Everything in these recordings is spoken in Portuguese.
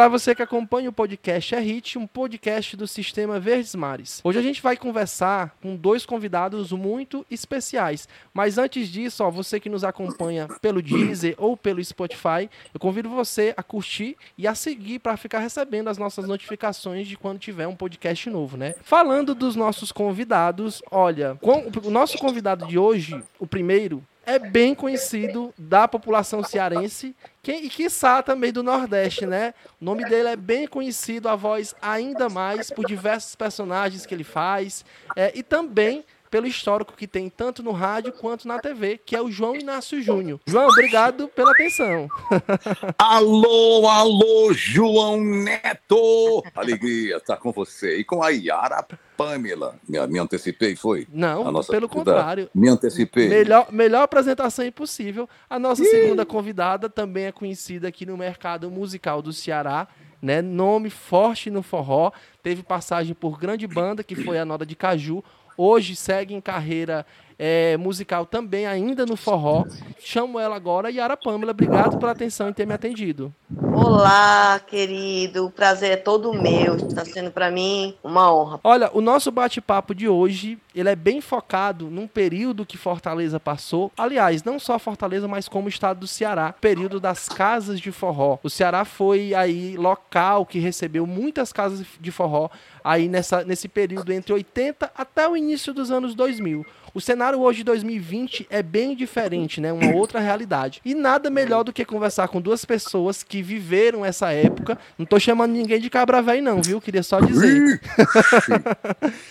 Olá, você que acompanha o podcast É Hit, um podcast do Sistema Verdes Mares. Hoje a gente vai conversar com dois convidados muito especiais. Mas antes disso, ó, você que nos acompanha pelo Deezer ou pelo Spotify, eu convido você a curtir e a seguir para ficar recebendo as nossas notificações de quando tiver um podcast novo, né? Falando dos nossos convidados, olha, o nosso convidado de hoje, o primeiro, é bem conhecido da população cearense que, e quiçá também do Nordeste, né? O nome dele é bem conhecido, a voz ainda mais por diversos personagens que ele faz é, e também pelo histórico que tem tanto no rádio quanto na TV, que é o João Inácio Júnior. João, obrigado pela atenção. alô, alô, João Neto! Alegria estar com você e com a Yara Pamela. Me, me antecipei, foi? Não, pelo contrário. Me antecipei. Melhor, melhor apresentação impossível. A nossa Ih. segunda convidada também é conhecida aqui no mercado musical do Ceará. Né, nome forte no forró, teve passagem por grande banda, que foi a Noda de Caju, hoje segue em carreira é, musical também, ainda no forró. Chamo ela agora, Yara Pamela. Obrigado pela atenção e ter me atendido. Olá, querido. O prazer é todo meu. Está sendo para mim uma honra. Olha, o nosso bate-papo de hoje, ele é bem focado num período que Fortaleza passou. Aliás, não só Fortaleza, mas como o estado do Ceará, período das casas de forró. O Ceará foi aí local que recebeu muitas casas de forró aí nessa, nesse período entre 80 até o início dos anos 2000. O cenário hoje de 2020 é bem diferente, né? Uma outra realidade. E nada melhor do que conversar com duas pessoas que viveram essa época. Não tô chamando ninguém de cabra velho não, viu? Queria só dizer.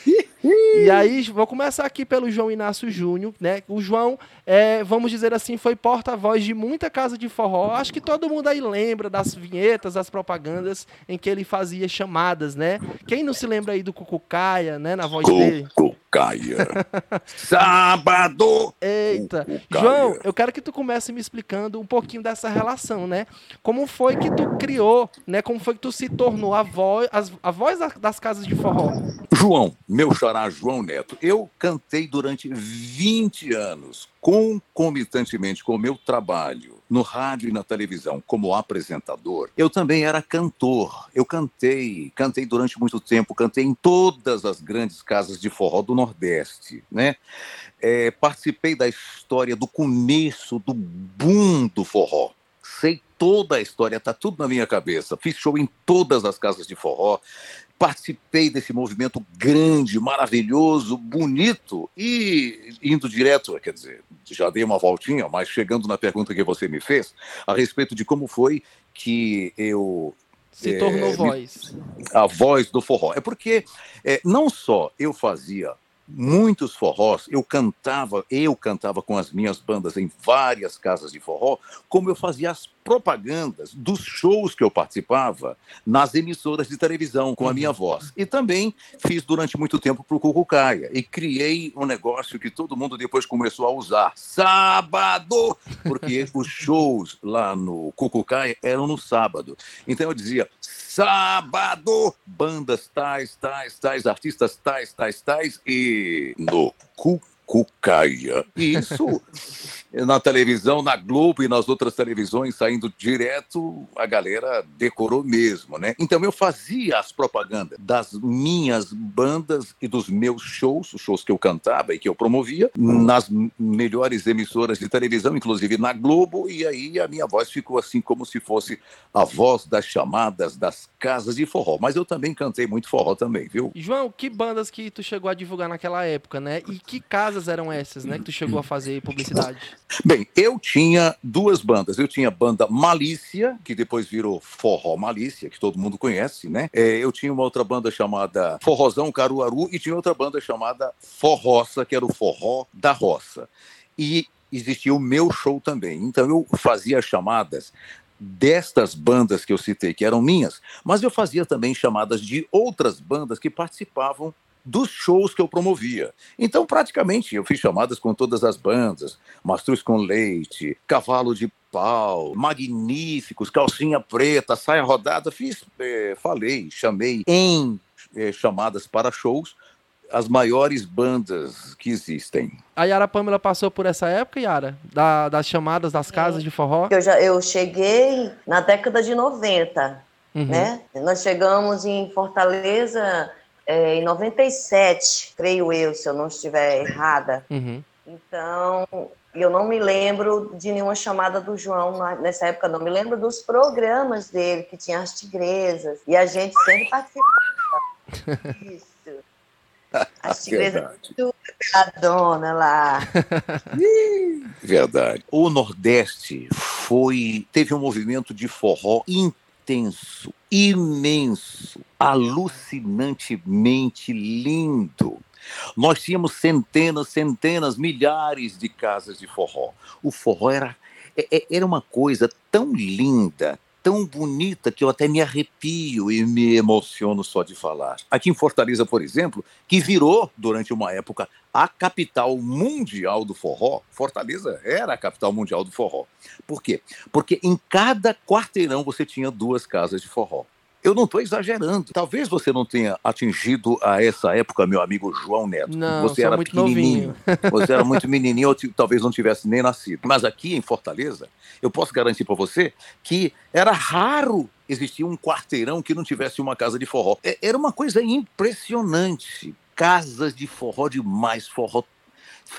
e aí, vou começar aqui pelo João Inácio Júnior, né? O João, é, vamos dizer assim, foi porta-voz de muita casa de forró. Acho que todo mundo aí lembra das vinhetas, das propagandas em que ele fazia chamadas, né? Quem não se lembra aí do Cucucaia, né? Na voz dele. Cucucaia. Sábado! Eita! João, eu quero que tu comece me explicando um pouquinho dessa relação, né? Como foi que tu criou, né? Como foi que tu se tornou a voz, a voz das casas de forró? João, meu xará João Neto, eu cantei durante 20 anos, concomitantemente com o meu trabalho no rádio e na televisão como apresentador, eu também era cantor. Eu cantei, cantei durante muito tempo, cantei em todas as grandes casas de forró do Nordeste, né? É, participei da história do começo do boom do forró. Sei toda a história, tá tudo na minha cabeça. Fiz show em todas as casas de forró, participei desse movimento grande, maravilhoso, bonito e indo direto, quer dizer, já dei uma voltinha, mas chegando na pergunta que você me fez a respeito de como foi que eu se tornou é, voz. A voz do forró. É porque é, não só eu fazia muitos forrós, eu cantava, eu cantava com as minhas bandas em várias casas de forró, como eu fazia as propagandas dos shows que eu participava nas emissoras de televisão com a minha voz. E também fiz durante muito tempo para o Cucucaia e criei um negócio que todo mundo depois começou a usar. Sábado! Porque os shows lá no Cucucaia eram no sábado. Então eu dizia, sábado, bandas tais, tais, tais, artistas tais, tais, tais, e no Cucucaia. Isso na televisão, na Globo e nas outras televisões, saindo direto, a galera decorou mesmo, né? Então eu fazia as propagandas das minhas bandas e dos meus shows, os shows que eu cantava e que eu promovia, nas melhores emissoras de televisão, inclusive na Globo, e aí a minha voz ficou assim como se fosse a voz das chamadas das casas de forró. Mas eu também cantei muito forró também, viu? João, que bandas que tu chegou a divulgar naquela época, né? E que casas eram essas, né, que tu chegou a fazer publicidade? Bem, eu tinha duas bandas. Eu tinha a banda Malícia, que depois virou Forró Malícia, que todo mundo conhece, né? É, eu tinha uma outra banda chamada Forrozão Caruaru e tinha outra banda chamada Forroça, que era o Forró da Roça. E existia o meu show também. Então eu fazia chamadas destas bandas que eu citei, que eram minhas, mas eu fazia também chamadas de outras bandas que participavam dos shows que eu promovia. Então, praticamente, eu fiz chamadas com todas as bandas, Mastruz com Leite, Cavalo de Pau, Magníficos, Calcinha Preta, Saia Rodada, fiz, é, falei, chamei em é, chamadas para shows as maiores bandas que existem. A Yara Pamela passou por essa época, Yara? Da, das chamadas das casas é. de forró? Eu, já, eu cheguei na década de 90. uhum. né? Nós chegamos em Fortaleza é, em 97, creio eu, se eu não estiver errada. Uhum. Então, eu não me lembro de nenhuma chamada do João nessa época, não me lembro dos programas dele, que tinha as tigresas, e a gente sempre participava. Isso. As tigresas tudo pela dona lá. Verdade. O Nordeste foi teve um movimento de forró intenso, imenso, alucinantemente lindo. Nós tínhamos centenas, centenas, milhares de casas de forró. O forró era, é, é, era uma coisa tão linda, tão bonita que eu até me arrepio e me emociono só de falar. Aqui em Fortaleza, por exemplo, que virou, durante uma época, a capital mundial do forró. Fortaleza era a capital mundial do forró. Por quê? Porque em cada quarteirão você tinha duas casas de forró. Eu não estou exagerando. Talvez você não tenha atingido a essa época, meu amigo João Neto. Não, você era muito novinho. Você era muito menininho, ou talvez não tivesse nem nascido. Mas aqui em Fortaleza, eu posso garantir para você que era raro existir um quarteirão que não tivesse uma casa de forró. É, era uma coisa impressionante. Casas de forró demais, forró.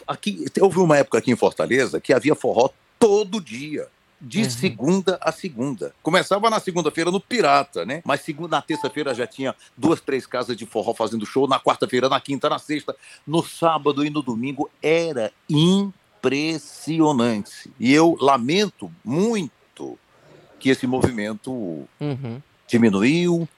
Aqui, houve uma época aqui em Fortaleza que havia forró todo dia de uhum. segunda a segunda. Começava na segunda-feira no Pirata, né? Mas segunda, na terça-feira já tinha duas, três casas de forró fazendo show. Na quarta-feira, na quinta, na sexta, no sábado e no domingo. Era impressionante. E eu lamento muito que esse movimento uhum. diminuiu,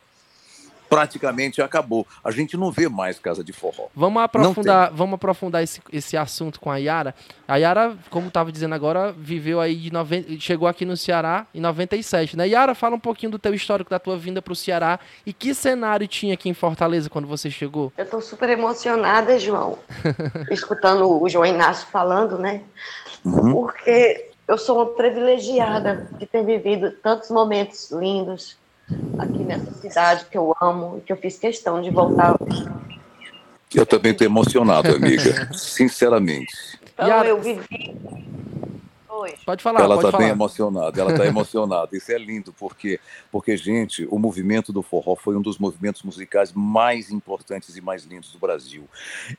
praticamente acabou. A gente não vê mais casa de forró. Vamos aprofundar, vamos aprofundar esse, esse assunto com a Yara. A Yara, como estava dizendo agora, viveu aí de 90, chegou aqui no Ceará em 97, né? Yara, fala um pouquinho do teu histórico da tua vinda para o Ceará e que cenário tinha aqui em Fortaleza quando você chegou? Eu estou super emocionada, João, escutando o João Inácio falando, né? Uhum. Porque eu sou uma privilegiada de ter vivido tantos momentos lindos, aqui nessa cidade que eu amo e que eu fiz questão de voltar. Eu também estou emocionado, amiga, sinceramente. Então, eu vivi Pode falar. Ela está bem emocionada, ela está emocionada. Isso é lindo, porque, porque, gente, o movimento do forró foi um dos movimentos musicais mais importantes e mais lindos do Brasil.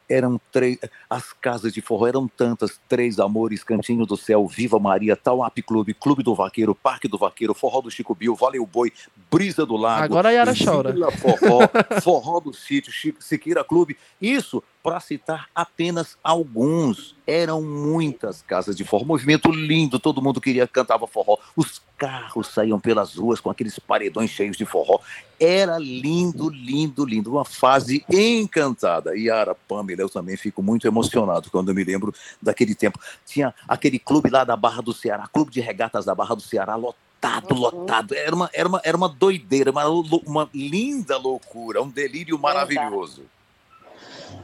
Eram três, as casas de forró eram tantas: Três Amores, Cantinho do Céu, Viva Maria, Tauap Clube, Clube do Vaqueiro, Parque do Vaqueiro, Forró do Chico Bill, Valeu Boi, Brisa do Lago. Agora a Yara chora. Forró, Forró do Sítio, Chico, Siqueira Clube. Isso para citar apenas alguns. Eram muitas casas de forró, movimento lindo, todo mundo queria cantava forró. Os carros saíam pelas ruas com aqueles paredões cheios de forró. Era lindo, lindo, lindo, uma fase encantada. E Ara Pamela, eu também fico muito emocionado quando eu me lembro daquele tempo. Tinha aquele clube lá da Barra do Ceará, clube de regatas da Barra do Ceará, lotado, uhum. lotado. Era uma, era uma, era uma doideira, uma, uma linda loucura, um delírio maravilhoso.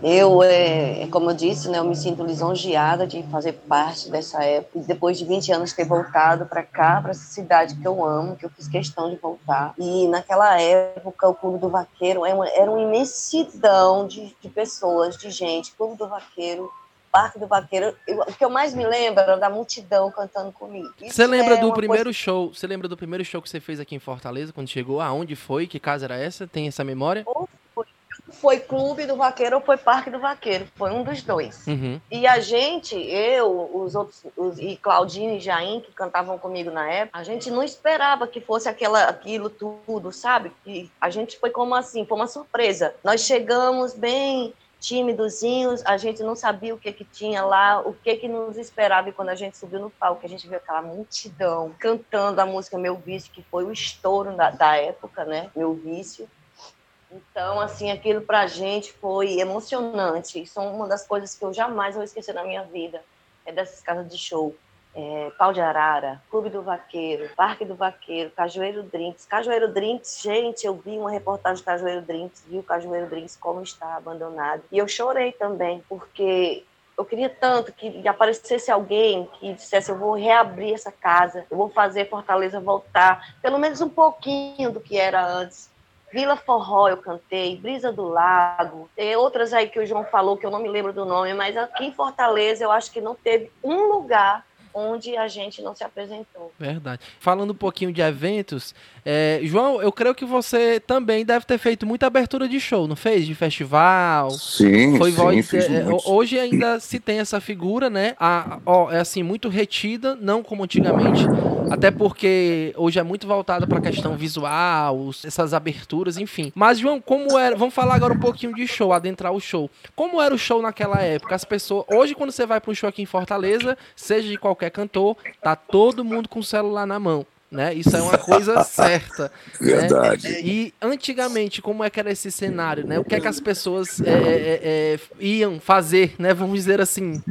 Eu, é, como eu disse, né, eu me sinto lisonjeada de fazer parte dessa época. Depois de 20 anos ter voltado para cá, para essa cidade que eu amo, que eu fiz questão de voltar. E naquela época, o Clube do Vaqueiro era uma, era uma imensidão de, de pessoas, de gente. Clube do Vaqueiro, Parque do Vaqueiro. Eu, o que eu mais me lembro era da multidão cantando comigo. você lembra é do primeiro coisa... show? Você lembra do primeiro show que você fez aqui em Fortaleza, quando chegou? Aonde foi? Que casa era essa? Tem essa memória? Foi Clube do Vaqueiro ou foi Parque do Vaqueiro, foi um dos dois. Uhum. E a gente, eu, os outros, os, e Claudine e Jaim, que cantavam comigo na época, a gente não esperava que fosse aquela, aquilo tudo, sabe? E a gente foi como assim, foi uma surpresa. Nós chegamos bem timidozinhos, a gente não sabia o que que tinha lá, o que que nos esperava e quando a gente subiu no palco, a gente viu aquela multidão cantando a música Meu Vício, que foi o estouro da, da época, né? Meu Vício. Então, assim, aquilo para a gente foi emocionante. Isso é uma das coisas que eu jamais vou esquecer na minha vida. É dessas casas de show. É, Pau de Arara, Clube do Vaqueiro, Parque do Vaqueiro, Cajueiro Drinks. Cajueiro Drinks, gente, eu vi uma reportagem do Cajueiro Drinks, vi o Cajueiro Drinks como está abandonado. E eu chorei também, porque eu queria tanto que aparecesse alguém que dissesse: eu vou reabrir essa casa, eu vou fazer Fortaleza voltar, pelo menos um pouquinho do que era antes. Vila Forró eu cantei, Brisa do Lago, tem outras aí que o João falou que eu não me lembro do nome, mas aqui em Fortaleza eu acho que não teve um lugar onde a gente não se apresentou. Verdade. Falando um pouquinho de eventos, é, João, eu creio que você também deve ter feito muita abertura de show, não fez? De festival. Sim, Foi sim, voz, fiz é, muitos. hoje ainda se tem essa figura, né? A, ó, é assim, muito retida, não como antigamente. Até porque hoje é muito voltada para a questão visual, essas aberturas, enfim. Mas, João, como era. Vamos falar agora um pouquinho de show, adentrar o show. Como era o show naquela época? As pessoas. Hoje, quando você vai para um show aqui em Fortaleza, seja de qualquer cantor, tá todo mundo com o celular na mão. Né? Isso é uma coisa certa. né? Verdade. E antigamente, como é que era esse cenário, né? O que é que as pessoas é, é, é, iam fazer, né? Vamos dizer assim.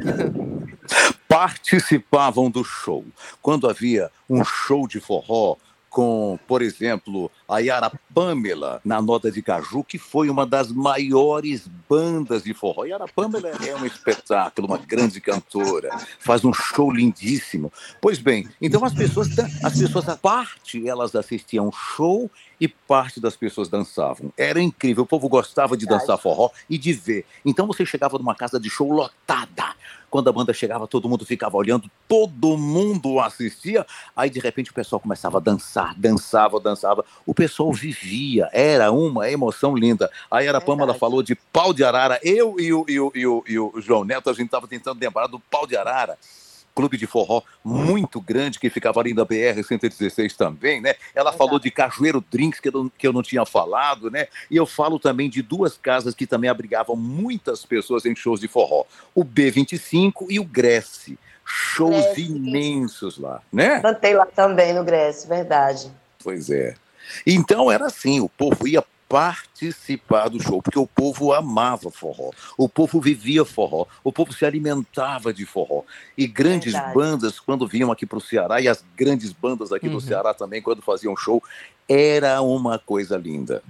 participavam do show. Quando havia um show de forró com, por exemplo, a Yara Pamela na Nota de Caju, que foi uma das maiores bandas de forró. Yara Pamela é um espetáculo, uma grande cantora, faz um show lindíssimo. Pois bem, então as pessoas, as pessoas, a parte elas assistiam o show e parte das pessoas dançavam. Era incrível, o povo gostava de dançar forró e de ver. Então você chegava numa casa de show lotada. Quando a banda chegava, todo mundo ficava olhando, todo mundo assistia. Aí, de repente, o pessoal começava a dançar, dançava, dançava. O pessoal vivia, era uma emoção linda. Aí, a Pamela Verdade. falou de pau de arara. Eu e o, e o, e o, e o João Neto, a gente estava tentando lembrar do pau de arara. Clube de forró muito grande que ficava ali na BR-116 também, né? Ela falou de Cajueiro Drinks, que eu, não, que eu não tinha falado, né? E eu falo também de duas casas que também abrigavam muitas pessoas em shows de forró: o B25 e o Grécie. Shows imensos lá, né? Cantei lá também no Grécia, verdade. Pois é. Então era assim: o povo ia participar do show, porque o povo amava forró, o povo vivia forró, o povo se alimentava de forró. E grandes Verdade. bandas, quando vinham aqui para o Ceará, e as grandes bandas aqui Uhum. do Ceará também, quando faziam show, era uma coisa linda.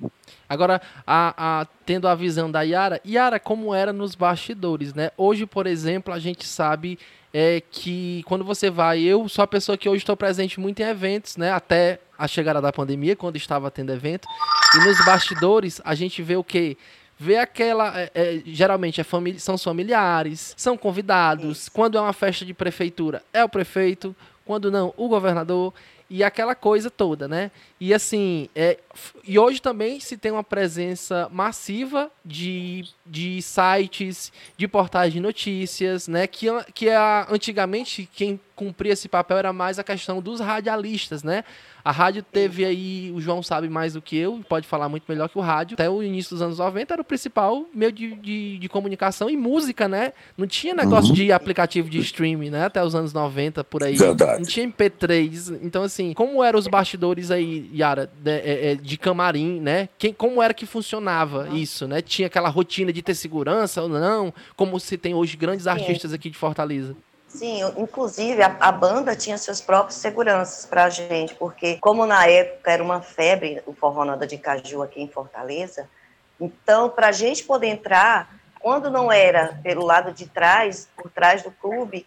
Agora, a, a- tendo a visão da Yara, Yara, como era nos bastidores, né? Hoje, por exemplo, a gente sabe é, que quando você vai, eu sou a pessoa que hoje estou presente muito em eventos, né? Até a chegada da pandemia, quando estava tendo evento. E nos bastidores, a gente vê o quê? Vê aquela. é, é, geralmente é família, são familiares, são convidados. Quando é uma festa de prefeitura, é o prefeito. Quando não, o governador. E aquela coisa toda, né? E assim, é, e hoje também se tem uma presença massiva de, de sites, de portais de notícias, né? Que, que a, antigamente quem cumpria esse papel era mais a questão dos radialistas, né? A rádio teve aí, o João sabe mais do que eu, pode falar muito melhor que o rádio. Até o início dos anos 90 era o principal meio de, de, de comunicação e música, né? Não tinha negócio Uhum. de aplicativo de streaming, né? Até os anos 90, por aí. Verdade. Não tinha MP3. Então, assim, como eram os bastidores aí, Yara, de, é, é, de camarim, né? Quem, como era que funcionava isso, né? Tinha aquela rotina de ter segurança ou não? Como se tem hoje grandes artistas aqui de Fortaleza. Sim, inclusive a, a banda tinha seus próprios seguranças para a gente, porque como na época era uma febre o forró nada de caju aqui em Fortaleza, então para a gente poder entrar, quando não era pelo lado de trás, por trás do clube,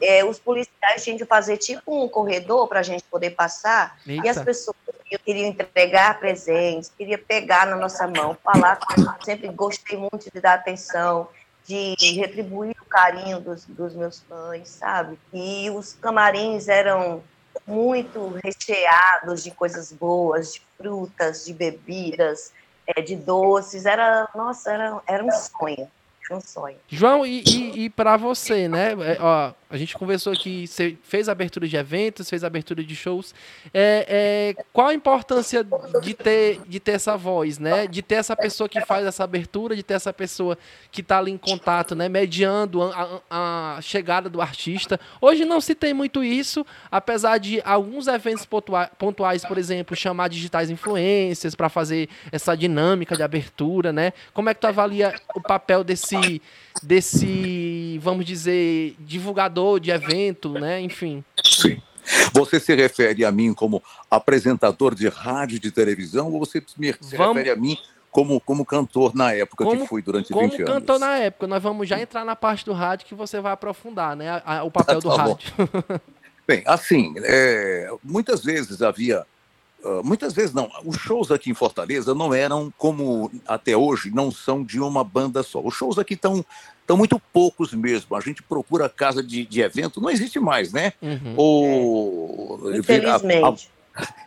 é, os policiais tinham de fazer tipo um corredor para a gente poder passar, e as Eita. pessoas queriam- entregar presentes, queriam pegar na nossa mão, falar, sempre gostei muito de dar atenção, de retribuir o carinho dos, dos meus fãs, sabe? E os camarins eram muito recheados de coisas boas, de frutas, de bebidas, eh, de doces. Era, nossa, era, era um sonho. Um sonho. João, e, e, e para você, né? É, ó, a gente conversou aqui, você fez abertura de eventos, fez abertura de shows. É, é, qual a importância de ter, de ter essa voz, né? De ter essa pessoa que faz essa abertura, de ter essa pessoa que está ali em contato, né? Mediando a, a- chegada do artista. Hoje não se tem muito isso, apesar de alguns eventos pontua- pontuais, por exemplo, chamar digitais influências para fazer essa dinâmica de abertura, né? Como é que tu avalia o papel desse, desse, vamos dizer, divulgador de evento, né? Enfim. Sim. Você se refere a mim como apresentador de rádio e de televisão ou você me se Vamos- refere a mim como, como cantor na época Como- que fui durante Como 20 anos? cantor na época, nós vamos já entrar na parte do rádio que você vai aprofundar, né? a- a- o papel do Tá rádio. Bem, assim, é, muitas vezes havia. ah, muitas vezes não. Os shows aqui em Fortaleza não eram como até hoje, não são de uma banda só. Os shows aqui estão Então, muito poucos mesmo. A gente procura casa de, de evento, não existe mais, né? Uhum. Ou... Infelizmente.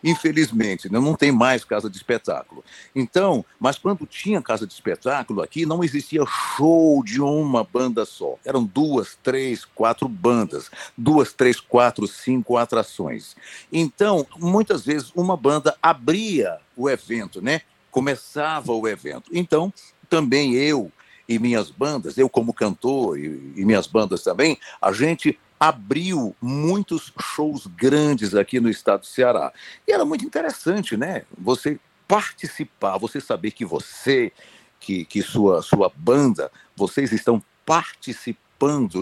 Infelizmente, né? não tem mais casa de espetáculo. Então, mas quando tinha casa de espetáculo aqui, não existia show de uma banda só. Eram duas, três, quatro bandas, duas, três, quatro, cinco atrações. Então, muitas vezes uma banda abria o evento, né? Começava o evento. Então, também eu e minhas bandas, eu como cantor e, e minhas bandas também, a gente abriu muitos shows grandes aqui no estado do Ceará. E era muito interessante, né? Você participar, você saber que você, que, que sua, sua banda, vocês estão participando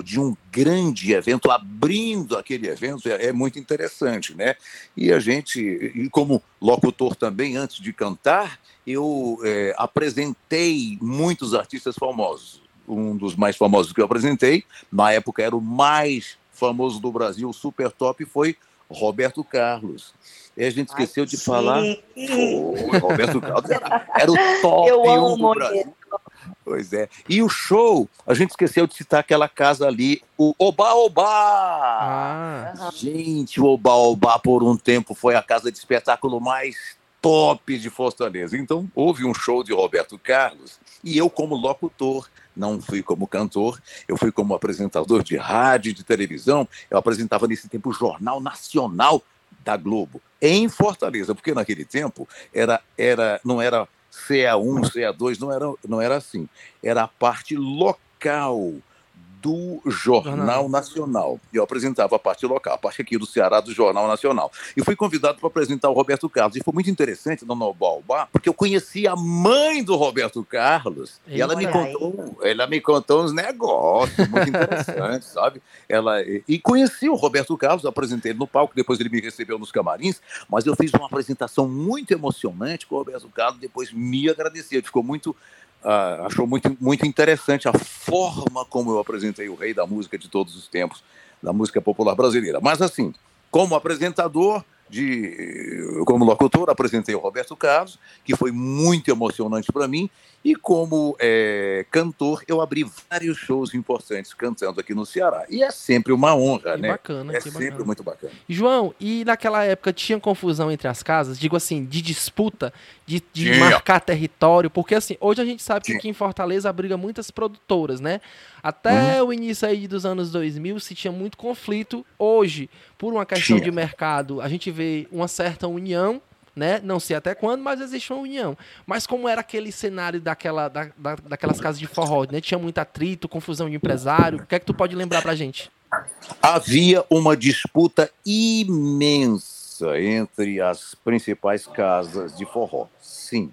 de um grande evento, abrindo aquele evento, é, é muito interessante, né? E a gente, e como locutor também, antes de cantar, eu é, apresentei muitos artistas famosos. Um dos mais famosos que eu apresentei, na época era o mais famoso do Brasil, super top, foi Roberto Carlos. E a gente esqueceu Ai, de falar. Foi, Roberto Carlos era, era o top Eu um do Brasil. Pois é. E o show, a gente esqueceu de citar aquela casa ali, o Oba Oba! Ah. Gente, o Oba Oba por um tempo foi a casa de espetáculo mais top de Fortaleza. Então, houve um show de Roberto Carlos e eu, como locutor, não fui como cantor, eu fui como apresentador de rádio e de televisão. Eu apresentava nesse tempo o Jornal Nacional da Globo, em Fortaleza, porque naquele tempo era, era, não era CA1, CA2, não era, não era assim. Era a parte local do Jornal Nacional. Eu apresentava a parte local, a parte aqui do Ceará do Jornal Nacional. E fui convidado para apresentar o Roberto Carlos. E foi muito interessante no Nobalbá, porque eu conheci a mãe do Roberto Carlos e, e ela me contou, ela me contou uns negócios muito interessantes, sabe? Ela e conheci o Roberto Carlos, apresentei ele no palco, depois ele me recebeu nos camarins, mas eu fiz uma apresentação muito emocionante com o Roberto Carlos, depois me agradeceu, ele ficou muito uh, achou muito, muito interessante a forma como eu apresentei o rei da música de todos os tempos, da música popular brasileira. Mas assim, como apresentador, de como locutor apresentei o Roberto Carlos, que foi muito emocionante para mim, e como é, cantor eu abri vários shows importantes cantando aqui no Ceará. E é sempre uma honra, que né? Bacana, é sempre bacana. muito bacana. João, e naquela época tinha confusão entre as casas, digo assim, de disputa, de, de marcar território, porque assim, hoje a gente sabe que aqui em Fortaleza abriga muitas produtoras, né? Até uhum. o início aí dos anos 2000 se tinha muito conflito. Hoje, por uma questão de mercado, a gente vê uma certa união né? Não sei até quando, mas existe uma união. Mas como era aquele cenário daquela, da, da, daquelas casas de forró, né? Tinha muito atrito, confusão de empresário. O que é que tu pode lembrar pra gente? Havia uma disputa imensa entre as principais casas de forró. Sim,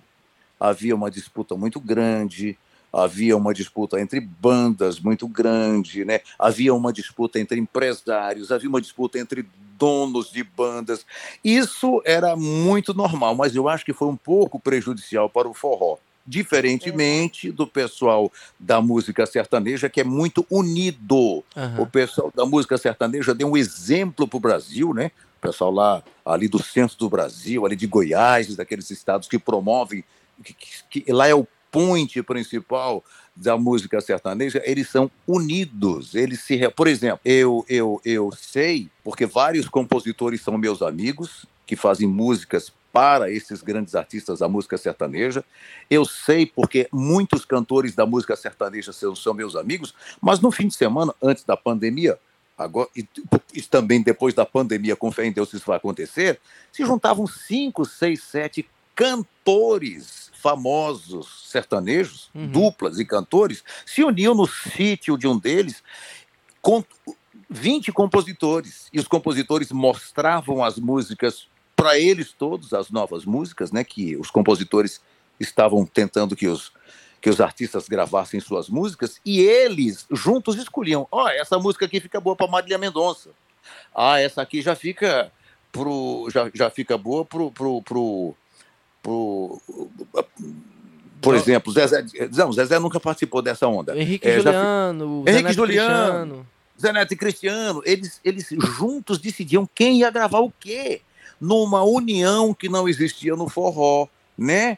havia uma disputa muito grande havia uma disputa entre bandas muito grande, né? havia uma disputa entre empresários, havia uma disputa entre donos de bandas. Isso era muito normal, mas eu acho que foi um pouco prejudicial para o forró. Diferentemente do pessoal da música sertaneja, que é muito unido. Uhum. O pessoal da música sertaneja deu um exemplo para o Brasil, né? O pessoal lá, ali do centro do Brasil, ali de Goiás, daqueles estados que promovem, que, que, que lá é o ponte principal da música sertaneja, eles são unidos. Eles se, por exemplo, eu eu eu sei porque vários compositores são meus amigos que fazem músicas para esses grandes artistas da música sertaneja. Eu sei porque muitos cantores da música sertaneja são, são meus amigos, mas no fim de semana, antes da pandemia, agora e, e, também depois da pandemia, com fé em Deus isso vai acontecer, se juntavam cinco, seis, sete cantores famosos sertanejos, uhum. duplas e cantores, se uniam no sítio de um deles com 20 compositores. E os compositores mostravam as músicas para eles todos, as novas músicas, né, que os compositores estavam tentando que os, que os artistas gravassem suas músicas, e eles juntos escolhiam: ó, oh, essa música aqui fica boa para Marília Mendonça. Ah, essa aqui já fica pro já, já fica boa pro, pro, pro pro, por exemplo, Zezé, não, Zezé nunca participou dessa onda. Henrique é, Juliano, Zé Henrique Juliano, Cristiano. Zé Neto e Cristiano, eles, eles juntos decidiam quem ia gravar o quê, numa união que não existia no forró, né?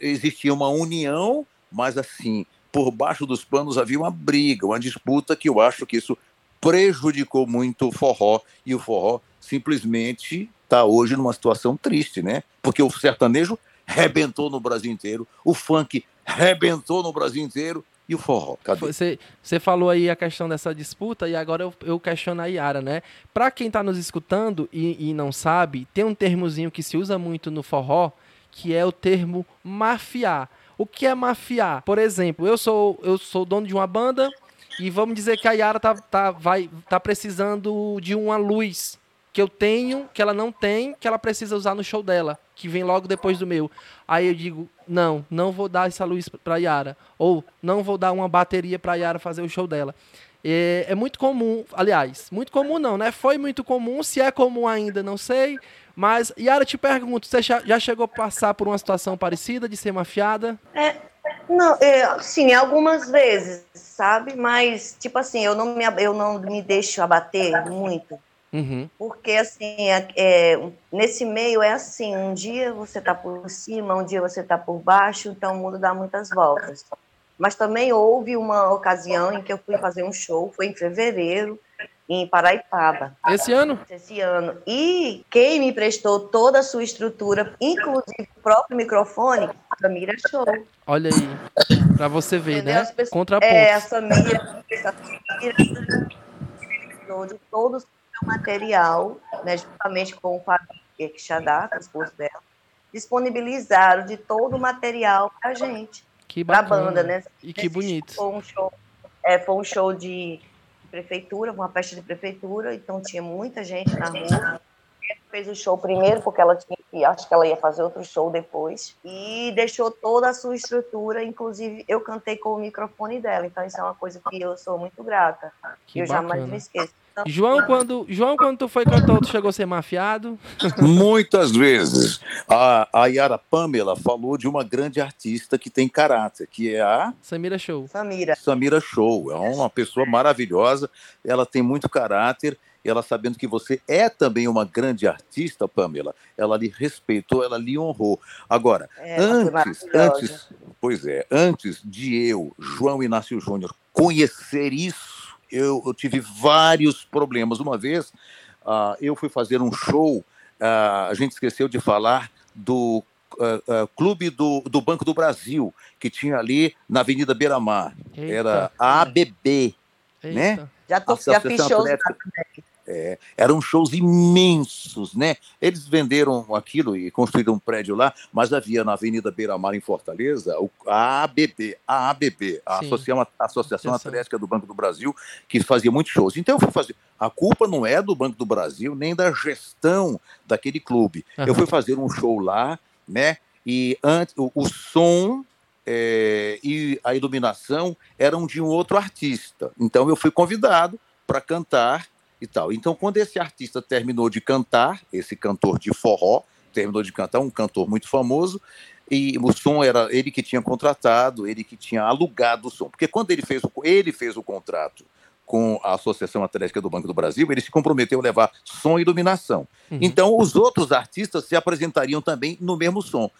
Existia uma união, mas assim, por baixo dos panos havia uma briga, uma disputa que eu acho que isso prejudicou muito o forró e o forró simplesmente está hoje numa situação triste, né? Porque o sertanejo rebentou no Brasil inteiro, o funk rebentou no Brasil inteiro e o forró? Cadê? Você, você falou aí a questão dessa disputa e agora eu, eu questiono a Yara, né? Para quem está nos escutando e, e não sabe, tem um termozinho que se usa muito no forró, que é o termo mafiar. O que é mafiar? Por exemplo, eu sou eu sou dono de uma banda e vamos dizer que a Yara tá, tá, vai, tá precisando de uma luz que eu tenho, que ela não tem, que ela precisa usar no show dela, que vem logo depois do meu. Aí eu digo, não, não vou dar essa luz para Yara, ou não vou dar uma bateria para Yara fazer o show dela. É, é, muito comum, aliás, muito comum não, né? Foi muito comum, se é comum ainda, não sei. Mas, Yara, te pergunto, você já chegou a passar por uma situação parecida de ser mafiada? É, não, é, sim, algumas vezes, sabe? Mas, tipo assim, eu não me, eu não me deixo abater muito. Uhum. Porque, assim, é, é, nesse meio é assim: um dia você está por cima, um dia você está por baixo, então o mundo dá muitas voltas. Mas também houve uma ocasião em que eu fui fazer um show, foi em fevereiro, em Paraipaba. Esse ano? Esse ano. E quem me prestou toda a sua estrutura, inclusive o próprio microfone, a Samira Show. Olha aí, para você ver, Entendeu? né? Pessoas, Contraponto. É, a Samira, a Samira de todo o seu material, né, juntamente com o Fábio Quixadá, é o esposo dela, disponibilizaram de todo o material para a gente. Que bacana. Pra banda, né? E que bonito. Foi um show, é, foi um show de prefeitura, uma festa de prefeitura, então tinha muita gente na rua. Fez o show primeiro, porque ela tinha, acho que ela ia fazer outro show depois, e deixou toda a sua estrutura, inclusive eu cantei com o microfone dela, então isso é uma coisa que eu sou muito grata. Que eu bacana. jamais me esqueço. João, quando, João, quando tu foi cantor, tu chegou a ser mafiado? Muitas vezes. A, a Yara Pamela falou de uma grande artista que tem caráter, que é a... Samira Show. Samira. Samira Show. É uma pessoa maravilhosa, ela tem muito caráter, ela sabendo que você é também uma grande artista, Pamela, ela lhe respeitou, ela lhe honrou. Agora, é, antes, antes, pois é, antes de eu, João Inácio Júnior, conhecer isso, eu, eu tive vários problemas. Uma vez, uh, eu fui fazer um show, uh, a gente esqueceu de falar do uh, clube do, do Banco do Brasil, que tinha ali na Avenida Beira Mar. Era a ABB, né? Já, tô, já fiz shows é, eram shows imensos, né? Eles venderam aquilo e construíram um prédio lá, mas havia na Avenida Beira Mar, em Fortaleza, a ABB, a ABB, a Associação, a Associação Atlética do Banco do Brasil, que fazia muitos shows. Então eu fui fazer. A culpa não é do Banco do Brasil, nem da gestão daquele clube. Uhum. Eu fui fazer um show lá, né? E antes, o, o som é, e a iluminação eram de um outro artista. Então eu fui convidado para cantar e tal. Então, quando esse artista terminou de cantar, esse cantor de forró, terminou de cantar, um cantor muito famoso, e o som era ele que tinha contratado, ele que tinha alugado o som. Porque quando ele fez o, ele fez o contrato com a Associação Atlética do Banco do Brasil, ele se comprometeu a levar som e iluminação. Uhum. Então, os outros artistas se apresentariam também no mesmo som.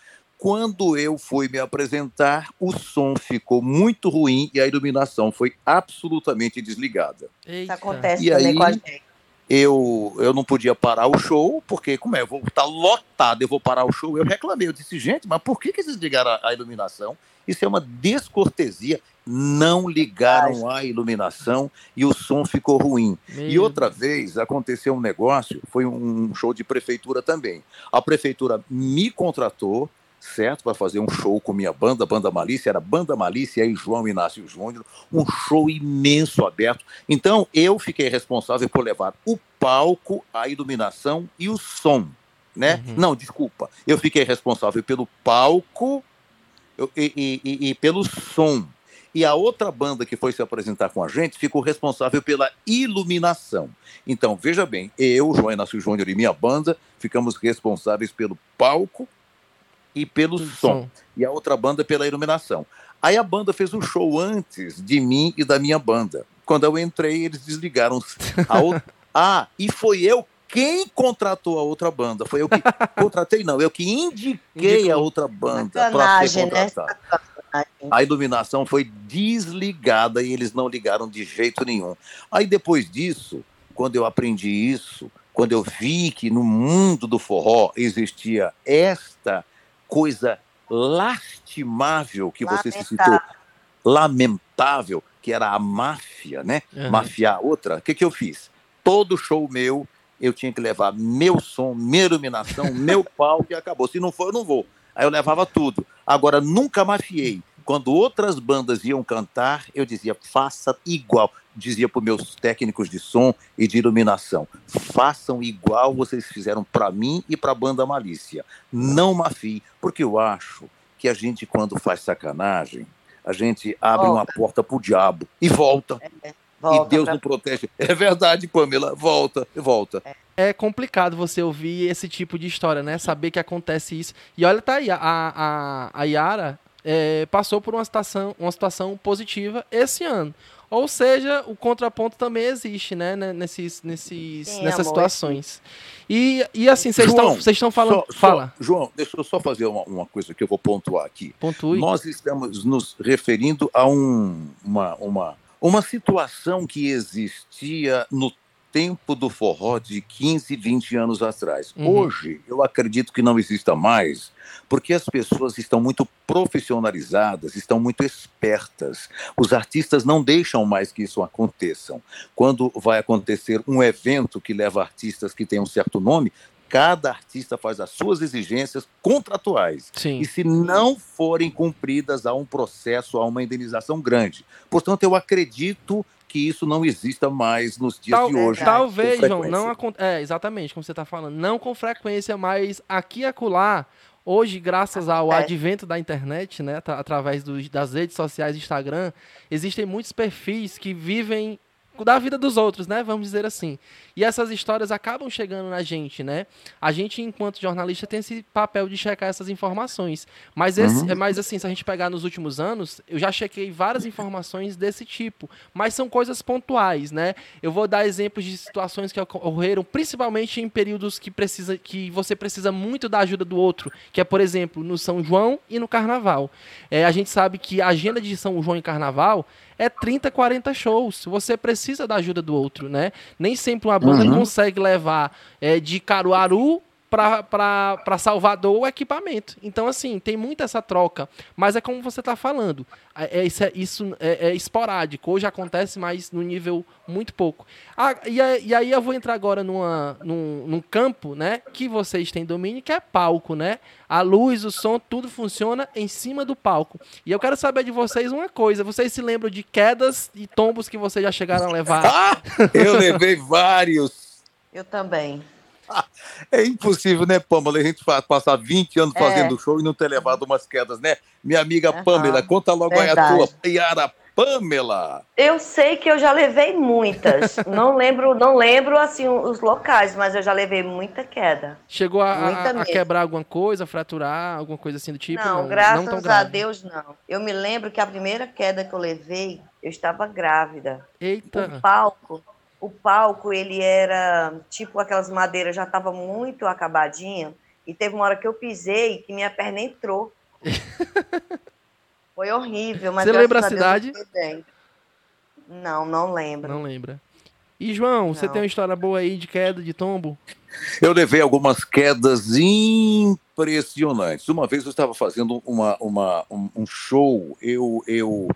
Quando eu fui me apresentar, o som ficou muito ruim e a iluminação foi absolutamente desligada. Isso acontece e também aí, com a gente. Eu, eu não podia parar o show, porque como é, eu vou estar tá lotado, eu vou parar o show. Eu reclamei, eu disse, gente, mas por que, que eles ligaram a, a iluminação? Isso é uma descortesia. Não ligaram a iluminação e o som ficou ruim. Meu e outra vez aconteceu um negócio, foi um show de prefeitura também. A prefeitura me contratou, certo? Para fazer um show com minha banda, Banda Malícia, era Banda Malícia e João Inácio Júnior, um show imenso aberto. Então, eu fiquei responsável por levar o palco, a iluminação e o som, né? Uhum. Não, desculpa, eu fiquei responsável pelo palco e, e, e pelo som. E a outra banda que foi se apresentar com a gente ficou responsável pela iluminação. Então, veja bem, eu, João Inácio Júnior e minha banda ficamos responsáveis pelo palco, e pelo som. som. E a outra banda pela iluminação. Aí a banda fez um show antes de mim e da minha banda. Quando eu entrei, eles desligaram. A outra... ah, e foi eu quem contratou a outra banda. Foi eu que contratei, não, eu que indiquei Indicou. a outra banda para ser né? contratada. Né? a iluminação foi desligada e eles não ligaram de jeito nenhum. Aí depois disso, quando eu aprendi isso, quando eu vi que no mundo do forró existia esta coisa lastimável que você se citou, lamentável, que era a máfia, né? Uhum. Mafiar outra. O que, que eu fiz? Todo show meu, eu tinha que levar meu som, minha iluminação, meu palco e acabou. Se não for, eu não vou. Aí eu levava tudo. Agora, nunca mafiei. Quando outras bandas iam cantar, eu dizia, faça igual. Dizia para os meus técnicos de som e de iluminação: façam igual vocês fizeram para mim e para a banda Malícia. Não mafie, porque eu acho que a gente, quando faz sacanagem, a gente abre volta. uma porta para o diabo e volta. É, volta e Deus pra... não protege. É verdade, Pamela, volta, volta. É é complicado você ouvir esse tipo de história, né? Saber que acontece isso. E olha, tá aí, a, a, a Yara é, passou por uma situação, uma situação positiva esse ano. Ou seja, o contraponto também existe, né? Nesses, nesses, Sim, nessas amor. situações. E, e assim, vocês estão, vocês estão falando. Só, Fala. Só, João, deixa eu só fazer uma, uma, coisa que eu vou pontuar aqui. Pontue. Nós estamos nos referindo a um, uma, uma, uma situação que existia no tempo do forró de 15, 20 anos atrás. Uhum. Hoje, eu acredito que não exista mais, porque as pessoas estão muito profissionalizadas, estão muito espertas. Os artistas não deixam mais que isso aconteça. Quando vai acontecer um evento que leva artistas que têm um certo nome, cada artista faz as suas exigências contratuais. Sim. E se não forem cumpridas, há um processo, há uma indenização grande. Portanto, eu acredito que isso não exista mais nos dias Tal, de hoje. Talvez, João, não é exatamente como você está falando, não com frequência, mas aqui e acolá, hoje, graças ao é. advento da internet, né, através do, das redes sociais, Instagram, existem muitos perfis que vivem da vida dos outros, né? Vamos dizer assim. E essas histórias acabam chegando na gente, né? A gente, enquanto jornalista, tem esse papel de checar essas informações. Mas, esse, uhum. mas assim, se a gente pegar nos últimos anos, eu já chequei várias informações desse tipo. Mas são coisas pontuais, né? Eu vou dar exemplos de situações que ocorreram, principalmente em períodos que, precisa, que você precisa muito da ajuda do outro. Que é, por exemplo, no São João e no Carnaval. É, a gente sabe que a agenda de São João e Carnaval é 30, 40 shows. Você precisa da ajuda do outro, né? Nem sempre uma banda uhum. consegue levar é, de Caruaru para Salvador o equipamento. Então, assim, tem muita essa troca. Mas é como você está falando. É, é, isso é, isso é, é, esporádico. Hoje acontece, mas no nível muito pouco. Ah, e, e aí eu vou entrar agora numa, num, num campo né, que vocês têm domínio, que é palco, né? A luz, o som, tudo funciona em cima do palco. E eu quero saber de vocês uma coisa. Vocês se lembram de quedas e tombos que vocês já chegaram a levar? Ah, eu levei vários. Eu também. É impossível, né, Pamela? A gente passar 20 anos é. fazendo show e não ter levado umas quedas, né? Minha amiga uhum. Pamela, conta logo Verdade. aí a tua. Yara Pamela. Eu sei que eu já levei muitas. não lembro, não lembro assim os locais, mas eu já levei muita queda. Chegou a, a, a quebrar alguma coisa, fraturar, alguma coisa assim do tipo? Não, não graças não a Deus não. Eu me lembro que a primeira queda que eu levei, eu estava grávida. Eita. O palco o palco ele era tipo aquelas madeiras já estava muito acabadinha e teve uma hora que eu pisei que minha perna entrou. Foi horrível, mas Você lembra a cidade? Não, não lembro. Não lembra. E João, não. você tem uma história boa aí de queda de tombo? Eu levei algumas quedas impressionantes. Uma vez eu estava fazendo uma, uma, um, um show, eu, eu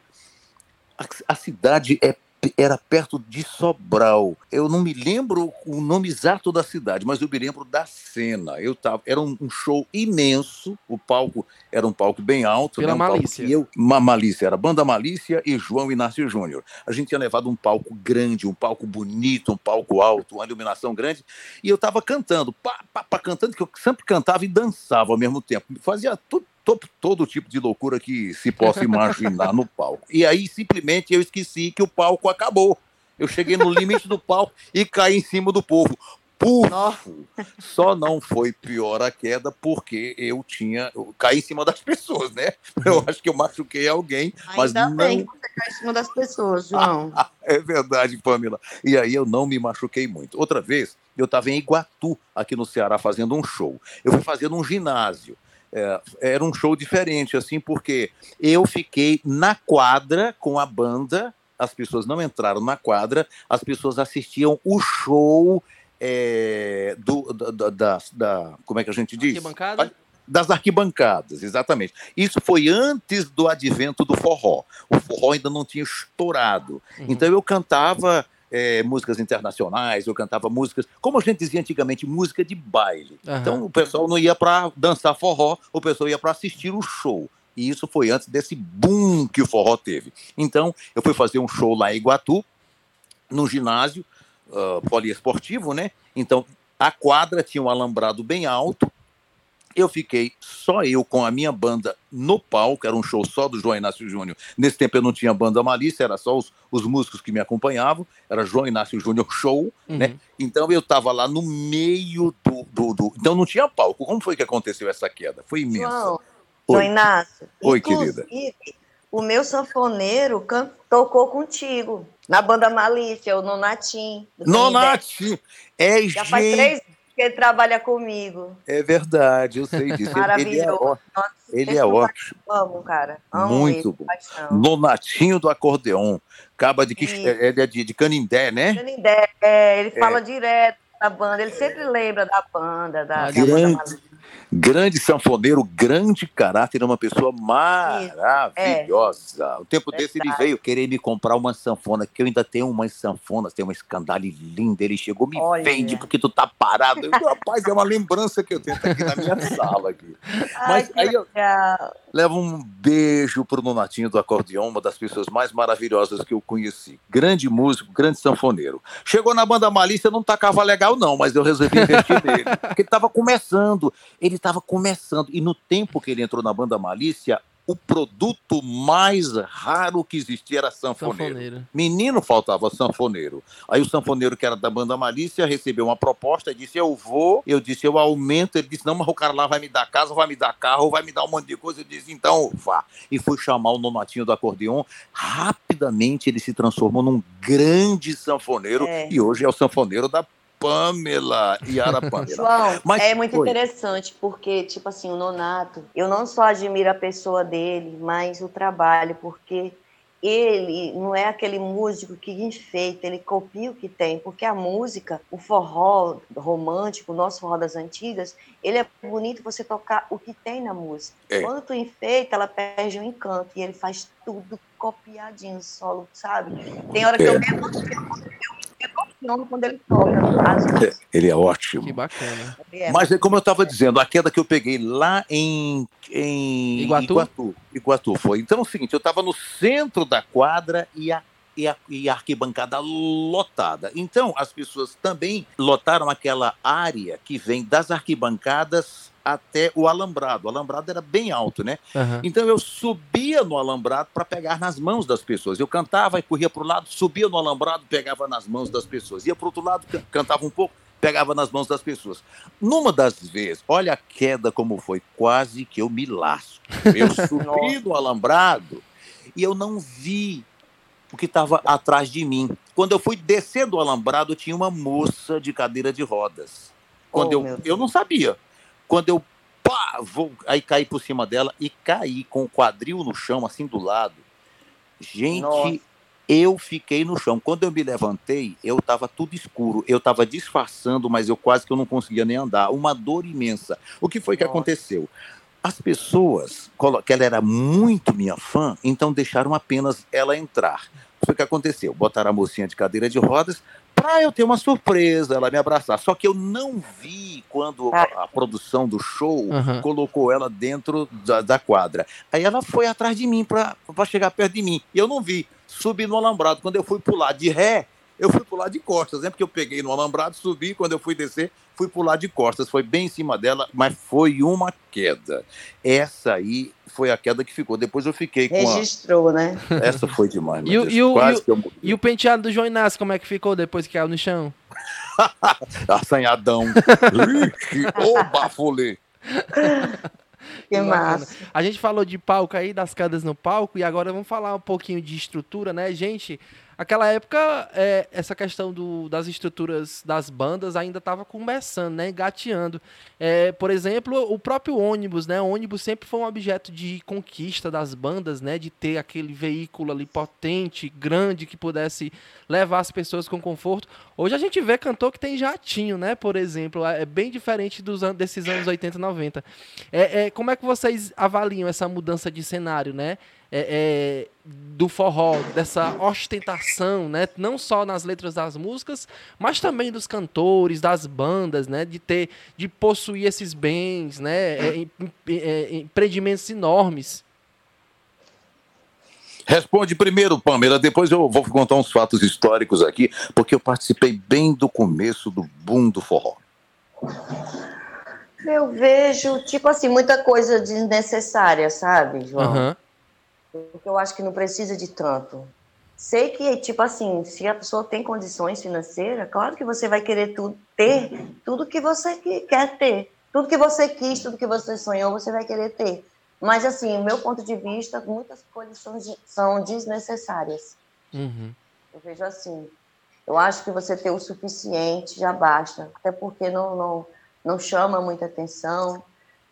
a, a cidade é era perto de Sobral. Eu não me lembro o nome exato da cidade, mas eu me lembro da cena. Eu tava, era um, um show imenso, o palco era um palco bem alto. Pela né, um Malícia. eu, uma Malícia, era Banda Malícia e João Inácio Júnior. A gente tinha levado um palco grande, um palco bonito, um palco alto, uma iluminação grande, e eu estava cantando, pá, pá, pá, cantando, que eu sempre cantava e dançava ao mesmo tempo. Fazia tudo todo tipo de loucura que se possa imaginar no palco. E aí, simplesmente, eu esqueci que o palco acabou. Eu cheguei no limite do palco e caí em cima do povo. Pufo! Só não foi pior a queda porque eu tinha. Eu caí em cima das pessoas, né? Eu acho que eu machuquei alguém. mas Ainda não... bem que você caiu em cima das pessoas, João. é verdade, Pamela. E aí eu não me machuquei muito. Outra vez, eu estava em Iguatu, aqui no Ceará, fazendo um show. Eu fui fazendo um ginásio. É, era um show diferente, assim, porque eu fiquei na quadra com a banda, as pessoas não entraram na quadra, as pessoas assistiam o show é, do, da, da, da, Como é que a gente diz? Arquibancada? Das arquibancadas, exatamente. Isso foi antes do advento do forró. O forró ainda não tinha estourado. Uhum. Então eu cantava é, músicas internacionais, eu cantava músicas, como a gente dizia antigamente, música de baile. Uhum. Então o pessoal não ia para dançar forró, o pessoal ia para assistir o show. E isso foi antes desse boom que o forró teve. Então eu fui fazer um show lá em Iguatu, no ginásio uh, poliesportivo, né? Então a quadra tinha um alambrado bem alto eu fiquei só eu com a minha banda no palco, era um show só do João Inácio Júnior. Nesse tempo eu não tinha banda Malícia, era só os, os músicos que me acompanhavam, era João Inácio Júnior Show, uhum. né? Então eu estava lá no meio do, do, do, Então não tinha palco. Como foi que aconteceu essa queda? Foi imensa. João, João Inácio. Oi, querida. O meu sanfoneiro can... tocou contigo na banda Malícia, o Nonatim. Nonatim! É, Já gente... faz três que ele trabalha comigo. É verdade, eu sei disso. Maravilhoso. Ele é, ele é ótimo. Amo, cara. Amo Muito bom. Nonatinho do acordeon. Acaba de que ele é de, de Canindé, né? Canindé, é, ele é. fala direto da banda, ele sempre lembra da banda, da, grande, da banda grande sanfoneiro, grande caráter, uma pessoa maravilhosa. É. O tempo Verdade. desse ele veio querer me comprar uma sanfona, que eu ainda tenho umas sanfonas, tem uma escandale linda. Ele chegou, me Olha. vende porque tu tá parado. Eu, Rapaz, é uma lembrança que eu tenho aqui na minha sala. Aqui. Mas Ai, aí eu levo um beijo pro Nonatinho do acordeão, uma das pessoas mais maravilhosas que eu conheci. Grande músico, grande sanfoneiro. Chegou na banda Malícia, não tacava legal não, mas eu resolvi investir nele, porque ele tava começando. Ele estava começando. E no tempo que ele entrou na banda Malícia, o produto mais raro que existia era sanfoneiro. sanfoneiro. Menino faltava sanfoneiro. Aí o sanfoneiro, que era da banda Malícia, recebeu uma proposta, disse: Eu vou. Eu disse: Eu aumento. Ele disse: Não, mas o cara lá vai me dar casa, vai me dar carro, vai me dar um monte de coisa. Eu disse: Então vá. E fui chamar o Nonatinho do acordeon. Rapidamente ele se transformou num grande sanfoneiro é. e hoje é o sanfoneiro da Pamela, Yara Pamela. João, Mas, é muito foi. interessante, porque, tipo assim, o Nonato, eu não só admiro a pessoa dele, mas o trabalho, porque ele não é aquele músico que enfeita, ele copia o que tem, porque a música, o forró romântico, o nosso forró das antigas, ele é bonito você tocar o que tem na música. É. Quando tu enfeita, ela perde o encanto e ele faz tudo copiadinho, solo, sabe? Tem hora que é. eu mesmo eu emociono quando ele toca. É, ele é ótimo. Que bacana. É. Mas é como eu estava dizendo, a queda que eu peguei lá em, em Iguatu? Iguatu, Iguatu foi. Então é o seguinte, eu estava no centro da quadra e a e a, e a, arquibancada lotada. Então, as pessoas também lotaram aquela área que vem das arquibancadas até o alambrado. O alambrado era bem alto, né? Uhum. Então eu subia no alambrado para pegar nas mãos das pessoas. Eu cantava e corria para o lado, subia no alambrado, pegava nas mãos das pessoas. Ia para o outro lado, cantava um pouco, pegava nas mãos das pessoas. Numa das vezes, olha a queda como foi, quase que eu me lasco. Eu subi no alambrado e eu não vi o que estava atrás de mim. Quando eu fui descer do alambrado, tinha uma moça de cadeira de rodas. Quando oh, eu, eu não sabia. Quando eu pá, vou, aí caí por cima dela e caí com o quadril no chão, assim do lado. Gente, Nossa. eu fiquei no chão. Quando eu me levantei, eu estava tudo escuro. Eu estava disfarçando, mas eu quase que eu não conseguia nem andar. Uma dor imensa. O que foi que Nossa. aconteceu? As pessoas, que ela era muito minha fã, então deixaram apenas ela entrar. Foi o que aconteceu. Botaram a mocinha de cadeira de rodas, para eu ter uma surpresa, ela me abraçar. Só que eu não vi quando a, a produção do show uhum. colocou ela dentro da, da, quadra. Aí ela foi atrás de mim para chegar perto de mim. E eu não vi. Subi no alambrado. Quando eu fui pular de ré, eu fui pular de costas, né? Porque eu peguei no alambrado, subi, quando eu fui descer, fui pular de costas. Foi bem em cima dela, mas foi uma queda. Essa aí foi a queda que ficou. Depois eu fiquei com Registrou, a... né? Essa foi demais. E, o, e, o, e, o, e o penteado do João Inácio, como é que ficou depois que caiu no chão? Assanhadão. Ô, bafolê. Que massa. A gente falou de palco aí, das quedas no palco, e agora vamos falar um pouquinho de estrutura, né? Gente, aquela época, é, essa questão do, das estruturas das bandas ainda estava começando, né? Gateando. É, por exemplo, o próprio ônibus, né? O ônibus sempre foi um objeto de conquista das bandas, né? De ter aquele veículo ali potente, grande, que pudesse levar as pessoas com conforto. Hoje a gente vê cantor que tem jatinho, né? Por exemplo, é bem diferente dos anos, desses anos 80 e 90. É, é, como é que vocês avaliam essa mudança de cenário, né? É, é, do forró, dessa ostentação, né? Não só nas letras das músicas, mas também dos cantores, das bandas, né? De ter, de possuir esses bens, né? É, é, empreendimentos enormes. Responde primeiro, Pamela, depois eu vou contar uns fatos históricos aqui, porque eu participei bem do começo do boom do forró. Eu vejo, tipo assim, muita coisa desnecessária, sabe, João? Uhum. Porque eu acho que não precisa de tanto. Sei que, tipo assim, se a pessoa tem condições financeiras, claro que você vai querer tudo, ter tudo que você quer ter. Tudo que você quis, tudo que você sonhou, você vai querer ter. Mas, assim, meu ponto de vista, muitas coisas são, são desnecessárias. Uhum. Eu vejo assim. Eu acho que você ter o suficiente já basta. Até porque não, não, não chama muita atenção,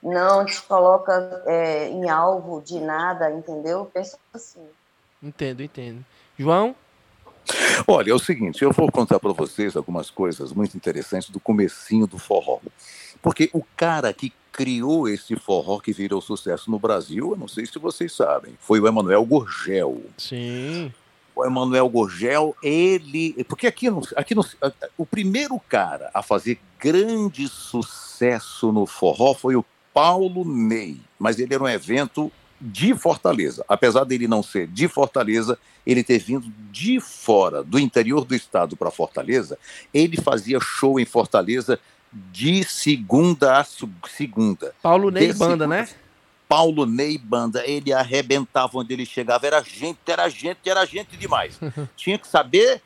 não te coloca é, em alvo de nada, entendeu? Pensa assim. Entendo, entendo. João? Olha, é o seguinte, eu vou contar para vocês algumas coisas muito interessantes do comecinho do forró. Porque o cara que criou esse forró que virou sucesso no Brasil, eu não sei se vocês sabem, foi o Emanuel Gorgel. Sim. O Emanuel Gorgel, ele. Porque aqui, no, aqui no, o primeiro cara a fazer grande sucesso no forró foi o Paulo Ney, mas ele era um evento de Fortaleza. Apesar dele não ser de Fortaleza, ele ter vindo de fora, do interior do estado para Fortaleza, ele fazia show em Fortaleza de segunda a segunda. Paulo Ney Banda, né? Paulo Ney Banda, ele arrebentava onde ele chegava, era gente, era gente, era gente demais. Tinha que saber,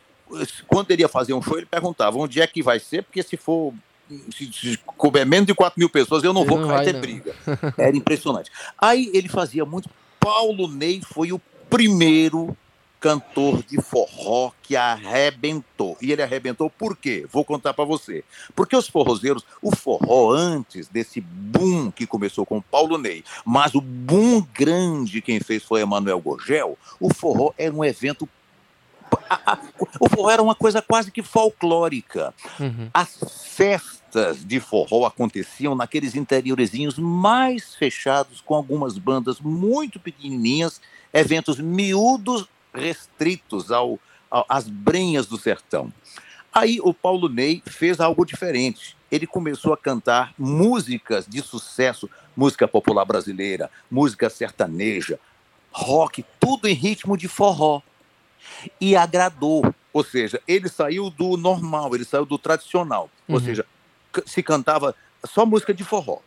quando ele ia fazer um show, ele perguntava onde é que vai ser, porque se for se, couber menos de 4 mil pessoas, eu não vou cair ter não. briga. Era impressionante. Aí ele fazia muito. Paulo Ney foi o primeiro cantor de forró que arrebentou. E ele arrebentou por quê? Vou contar para você. Porque os forrozeiros, o forró antes desse boom que começou com Paulo Ney, mas o boom grande quem fez foi Emanuel Gorgel, o forró era um evento o forró era uma coisa quase que folclórica. Uhum. As festas de forró aconteciam naqueles interiorzinhos mais fechados, com algumas bandas muito pequenininhas, eventos miúdos restritos ao, ao, às brenhas do sertão. Aí o Paulo Ney fez algo diferente. Ele começou a cantar músicas de sucesso, música popular brasileira, música sertaneja, rock, tudo em ritmo de forró. E agradou. Ou seja, ele saiu do normal, ele saiu do tradicional. Uhum. Ou seja, se cantava só música de forró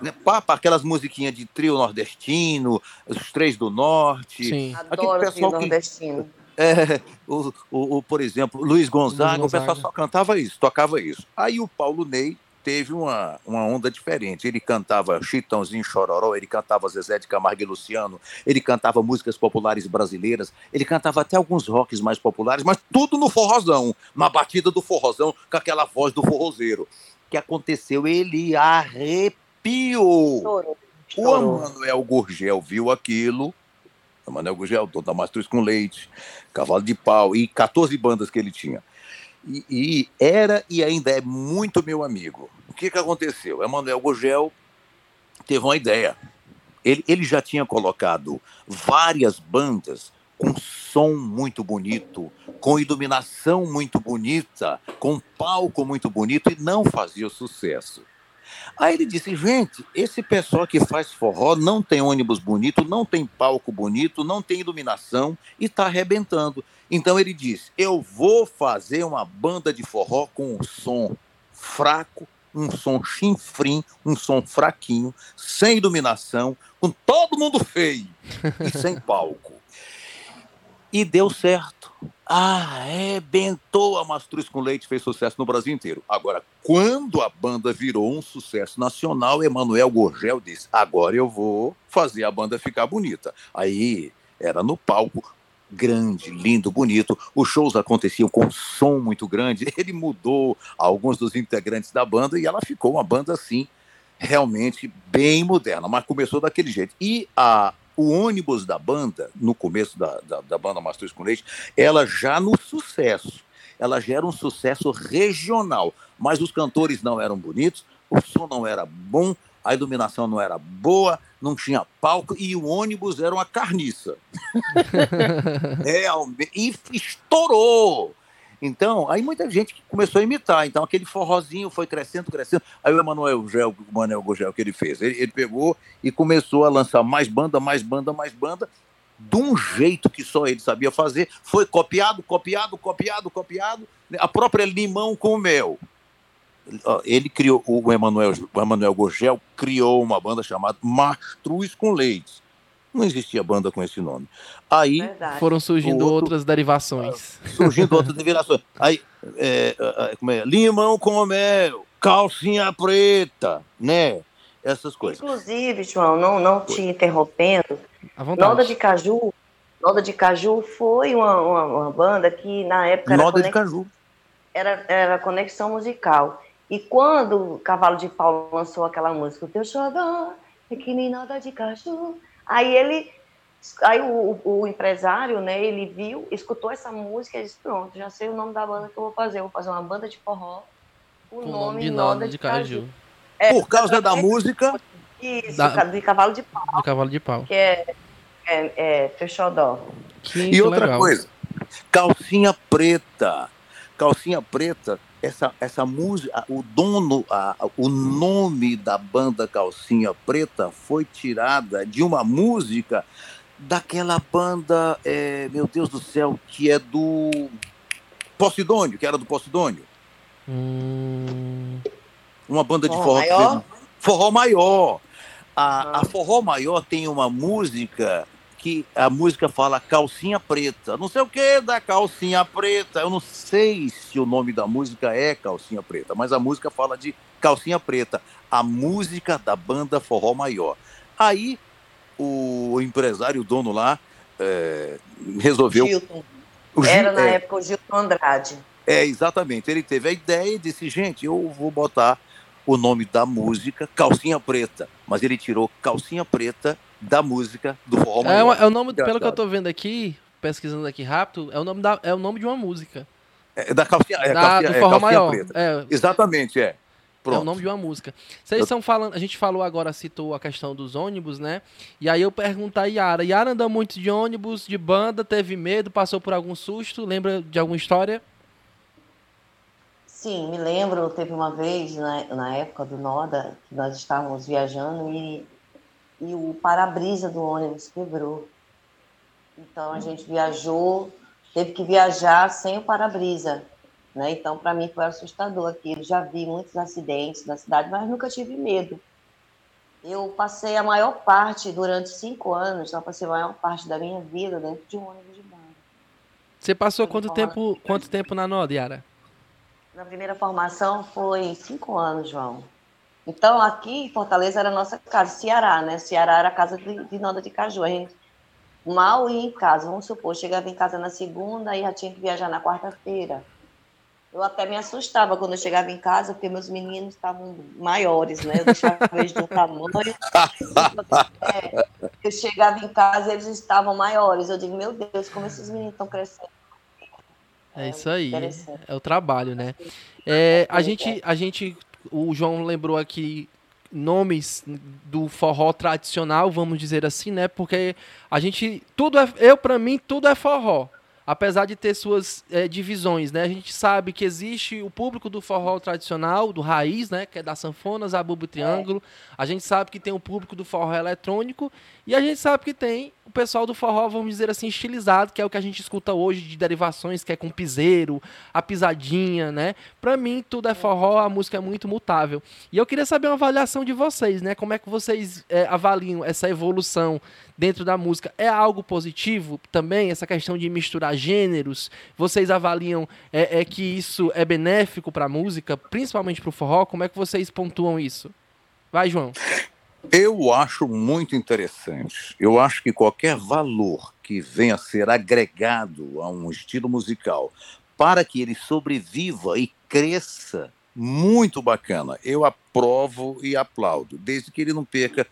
né, papa, aquelas musiquinhas de trio nordestino, os três do norte. Sim. Adoro pessoal trio nordestino. É, o, o, o, por exemplo, Luiz Gonzaga, Luiz Gonzaga, o pessoal só cantava isso, tocava isso. Aí o Paulo Ney teve uma, uma onda diferente. Ele cantava Chitãozinho Chororó, ele cantava Zezé de Camargo e Luciano, ele cantava músicas populares brasileiras, ele cantava até alguns rocks mais populares, mas tudo no forrozão, na batida do forrozão, com aquela voz do forrozeiro. O que aconteceu? Ele arrepentou arrepio. O Emanuel Gurgel viu aquilo. Emanuel Gurgel, Dona Mastruz com Leite, Cavalo de Pau e 14 bandas que ele tinha. E, e, era e ainda é muito meu amigo. O que, que aconteceu? Emanuel Gurgel teve uma ideia. Ele, ele já tinha colocado várias bandas com som muito bonito, com iluminação muito bonita, com palco muito bonito e não fazia sucesso. Aí ele disse: gente, esse pessoal que faz forró não tem ônibus bonito, não tem palco bonito, não tem iluminação e está arrebentando. Então ele disse: eu vou fazer uma banda de forró com um som fraco, um som chinfrim, um som fraquinho, sem iluminação, com todo mundo feio e sem palco. E deu certo. Arrebentou a Mastruz com Leite, fez sucesso no Brasil inteiro. Agora, quando a banda virou um sucesso nacional, Emanuel Gorgel disse: agora eu vou fazer a banda ficar bonita. Aí era no palco grande, lindo, bonito. Os shows aconteciam com um som muito grande. Ele mudou alguns dos integrantes da banda e ela ficou uma banda assim, realmente bem moderna, mas começou daquele jeito. E a, o ônibus da banda, no começo da, da, da banda Mastros com Leite, ela já no sucesso, ela já era um sucesso regional, mas os cantores não eram bonitos, o som não era bom, a iluminação não era boa, não tinha palco e o ônibus era uma carniça. Realmente. E estourou. Então, aí muita gente começou a imitar. Então, aquele forrozinho foi crescendo, crescendo. Aí o Emanuel Gel, o Manuel Gugel, que ele fez? Ele, ele, pegou e começou a lançar mais banda, mais banda, mais banda, de um jeito que só ele sabia fazer. Foi copiado, copiado, copiado, copiado. A própria Limão com Mel ele criou, o Emanuel, o Emanuel Gurgel criou uma banda chamada Mastruz com Leite. Não existia banda com esse nome. Aí Verdade. foram surgindo outro, outras derivações. Surgindo outras derivações. Aí, é, é, como é? Limão com mel, calcinha preta, né? Essas coisas. Inclusive, João, não, não te interrompendo, Noda de Caju, Noda de Caju foi uma, uma, uma banda que na época Noda de Caju. Era, era conexão musical. E quando o Cavalo de Pau lançou aquela música, o teu xodó é que nem nada de cachorro, aí ele, aí o, o, empresário, né, ele viu, escutou essa música e disse, pronto, já sei o nome da banda que eu vou fazer, eu vou fazer uma banda de forró, o Com nome de Noda de, de Caju. Caju. É, Por causa da música... Isso, da, de Cavalo de Pau. Do Cavalo de Pau. Que é, é, é teu xodó. Que e outra legal. coisa, calcinha preta. Calcinha preta essa, essa música, o dono, a, o nome da banda Calcinha Preta foi tirada de uma música daquela banda, é, meu Deus do céu, que é do Posidônio, que era do Posidônio. Hum... Uma banda de forró. Forró maior? Forró maior. A, a Forró Maior tem uma música que a música fala calcinha preta, não sei o que da calcinha preta, eu não sei se o nome da música é calcinha preta, mas a música fala de calcinha preta, a música da banda Forró Maior. Aí o empresário, o dono lá, é, resolveu. Gilton. O Gil, Era na é, época o Gilton Andrade. É, exatamente. Ele teve a ideia e disse: gente, eu vou botar o nome da música Calcinha Preta. Mas ele tirou Calcinha Preta da música do forró é, é o nome, pelo que eu tô vendo aqui, pesquisando aqui rápido, é o nome, da, é o nome de uma música. É, da calcinha, é, da, calcinha, do é, forró maior. É, Exatamente, é. Pronto. É o nome de uma música. Vocês estão falando, a gente falou agora, citou a questão dos ônibus, né? E aí eu pergunto a Yara. Yara anda muito de ônibus, de banda, teve medo, passou por algum susto? Lembra de alguma história? Sim, me lembro, teve uma vez, na, na época do Noda, que nós estávamos viajando e e o para-brisa do ônibus quebrou. Então a gente viajou, teve que viajar sem o para-brisa. Né? Então, para mim, foi assustador aquilo. Já vi muitos acidentes na cidade, mas nunca tive medo. Eu passei a maior parte, durante cinco anos, eu passei a maior parte da minha vida dentro de um ônibus de banda. Você passou quanto tempo, quanto tempo na Noda, Yara? Na primeira formação foi cinco anos, João. Então, aqui em Fortaleza era a nossa casa, Ceará, né? Ceará era a casa de, de Noda de Caju. A gente mal ia em casa, vamos supor, chegava em casa na segunda e já tinha que viajar na quarta-feira. Eu até me assustava quando eu chegava em casa, porque meus meninos estavam maiores, né? Eu deixava eles de um tamanho. É, eu chegava em casa eles estavam maiores. Eu digo, meu Deus, como esses meninos estão crescendo. É, isso aí, é o trabalho, né? É, a, gente, a gente o João lembrou aqui nomes do forró tradicional, vamos dizer assim, né? Porque a gente tudo é eu para mim tudo é forró apesar de ter suas é, divisões, né? A gente sabe que existe o público do forró tradicional, do raiz, né? Que é da sanfona, zabumba e triângulo. A gente sabe que tem o público do forró eletrônico e a gente sabe que tem o pessoal do forró, vamos dizer assim, estilizado, que é o que a gente escuta hoje de derivações, que é com piseiro, a pisadinha, né? Pra mim, tudo é forró, a música é muito mutável. E eu queria saber uma avaliação de vocês, né? Como é que vocês é, avaliam essa evolução dentro da música? É algo positivo também, essa questão de misturar gêneros? Vocês avaliam é, é que isso é benéfico para a música, principalmente para o forró? Como é que vocês pontuam isso? Vai, João. Eu acho muito interessante. Eu acho que qualquer valor que venha a ser agregado a um estilo musical para que ele sobreviva e cresça, muito bacana. Eu aprovo e aplaudo, desde que ele não perca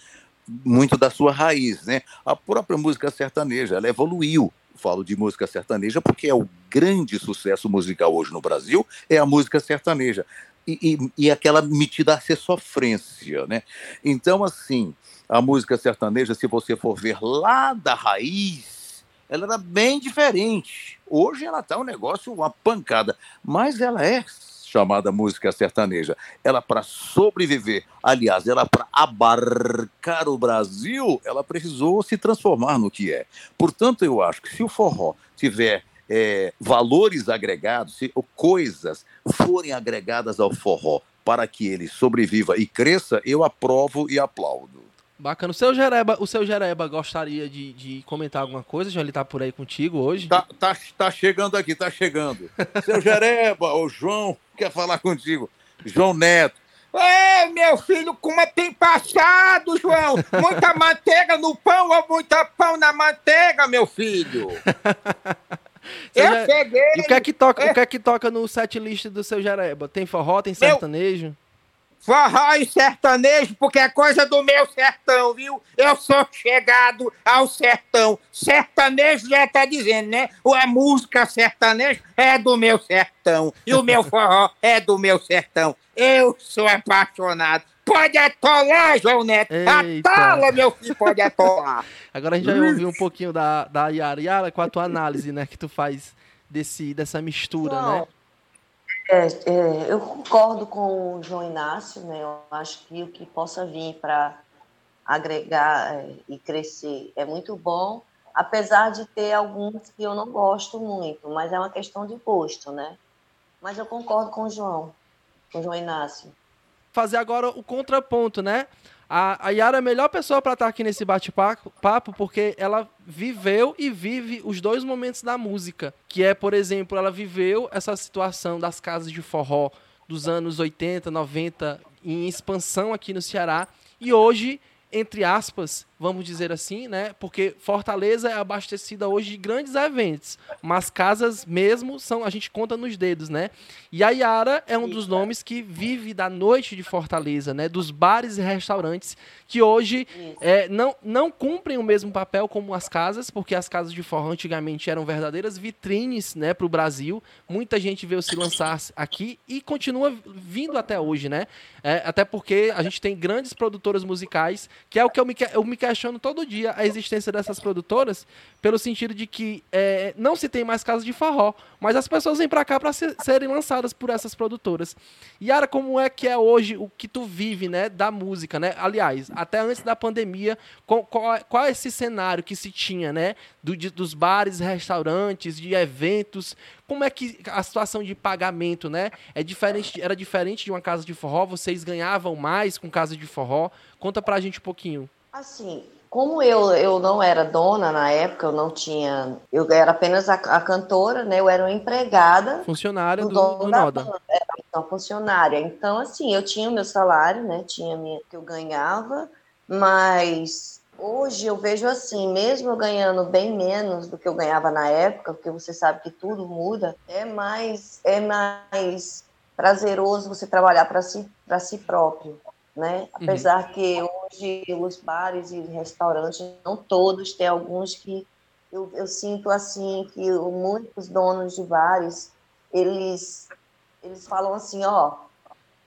muito da sua raiz, né? A própria música sertaneja, ela evoluiu. Falo de música sertaneja porque é o grande sucesso musical hoje no Brasil, é a música sertaneja. E, e, e aquela metida a ser sofrência, né? Então, assim, a música sertaneja, se você for ver lá da raiz, ela era bem diferente. Hoje ela tá um negócio, uma pancada, mas ela é chamada música sertaneja. Ela, para sobreviver, aliás, ela para abarcar o Brasil, ela precisou se transformar no que é. Portanto, eu acho que se o forró tiver é, valores agregados, se coisas forem agregadas ao forró para que ele sobreviva e cresça, eu aprovo e aplaudo. Bacana. O seu Jereba, o seu Jereba gostaria de, de comentar alguma coisa? Já ele tá por aí contigo hoje? Tá, tá, tá chegando aqui, tá chegando. seu Jereba, o João quer falar contigo. João Neto. É, meu filho, como é tem passado, João? Muita manteiga no pão ou muita pão na manteiga, meu filho? eu já... cheguei. E o que é que toca, é... o que é que toca no set list do seu Jereba? Tem forró, tem sertanejo? Meu... Forró e sertanejo, porque é coisa do meu sertão, viu? Eu sou chegado ao sertão. Sertanejo já tá dizendo, né? Ou é música sertanejo, é do meu sertão. E o meu forró é do meu sertão. Eu sou apaixonado. Pode atolar, João Neto. Eita. Atola, meu filho, pode atolar. Agora a gente vai ouvir um pouquinho da, da Yara. Yara, com a tua análise, né, que tu faz desse, dessa mistura, né? É, é, eu concordo com o João Inácio, né? Eu acho que o que possa vir para agregar é, e crescer é muito bom, apesar de ter alguns que eu não gosto muito, mas é uma questão de gosto, né? Mas eu concordo com o João, com o João Inácio. Fazer agora o contraponto, né? A, a Yara é a melhor pessoa para estar tá aqui nesse bate-papo porque ela viveu e vive os dois momentos da música. Que é, por exemplo, ela viveu essa situação das casas de forró dos anos 80, 90 em expansão aqui no Ceará. E hoje, entre aspas, vamos dizer assim, né? Porque Fortaleza é abastecida hoje de grandes eventos, mas casas mesmo são a gente conta nos dedos, né? E a Yara é um dos nomes que vive da noite de Fortaleza, né? Dos bares e restaurantes que hoje é, não, não cumprem o mesmo papel como as casas, porque as casas de forró antigamente eram verdadeiras vitrines, né, para o Brasil. Muita gente veio se lançar aqui e continua vindo até hoje, né? É, até porque a gente tem grandes produtoras musicais, que é o que eu me, eu me questiono todo dia a existência dessas produtoras, pelo sentido de que é, não se tem mais casas de forró, mas as pessoas vêm para cá para ser, serem lançadas por essas produtoras. Yara, como é que é hoje o que tu vive, né, da música, né? Aliás, até antes da pandemia, qual, qual, qual é esse cenário que se tinha, né, do, de, dos bares, restaurantes, de eventos? Como é que a situação de pagamento, né, é diferente, era diferente de uma casa de forró? Vocês ganhavam mais com casa de forró? Conta pra gente um pouquinho. Assim, como eu, eu não era dona na época, eu não tinha. Eu era apenas a, a cantora, né? Eu era uma empregada. Funcionária do, do, do Noda. Banda, era então, funcionária. Então, assim, eu tinha o meu salário, né? Tinha minha, que eu ganhava, mas hoje eu vejo assim, mesmo eu ganhando bem menos do que eu ganhava na época, porque você sabe que tudo muda, é mais, é mais prazeroso você trabalhar para si, si próprio né? Uhum. Apesar uhum. que hoje os bares e restaurantes, não todos, tem alguns que eu, eu sinto assim que muitos donos de bares, eles, eles falam assim, ó,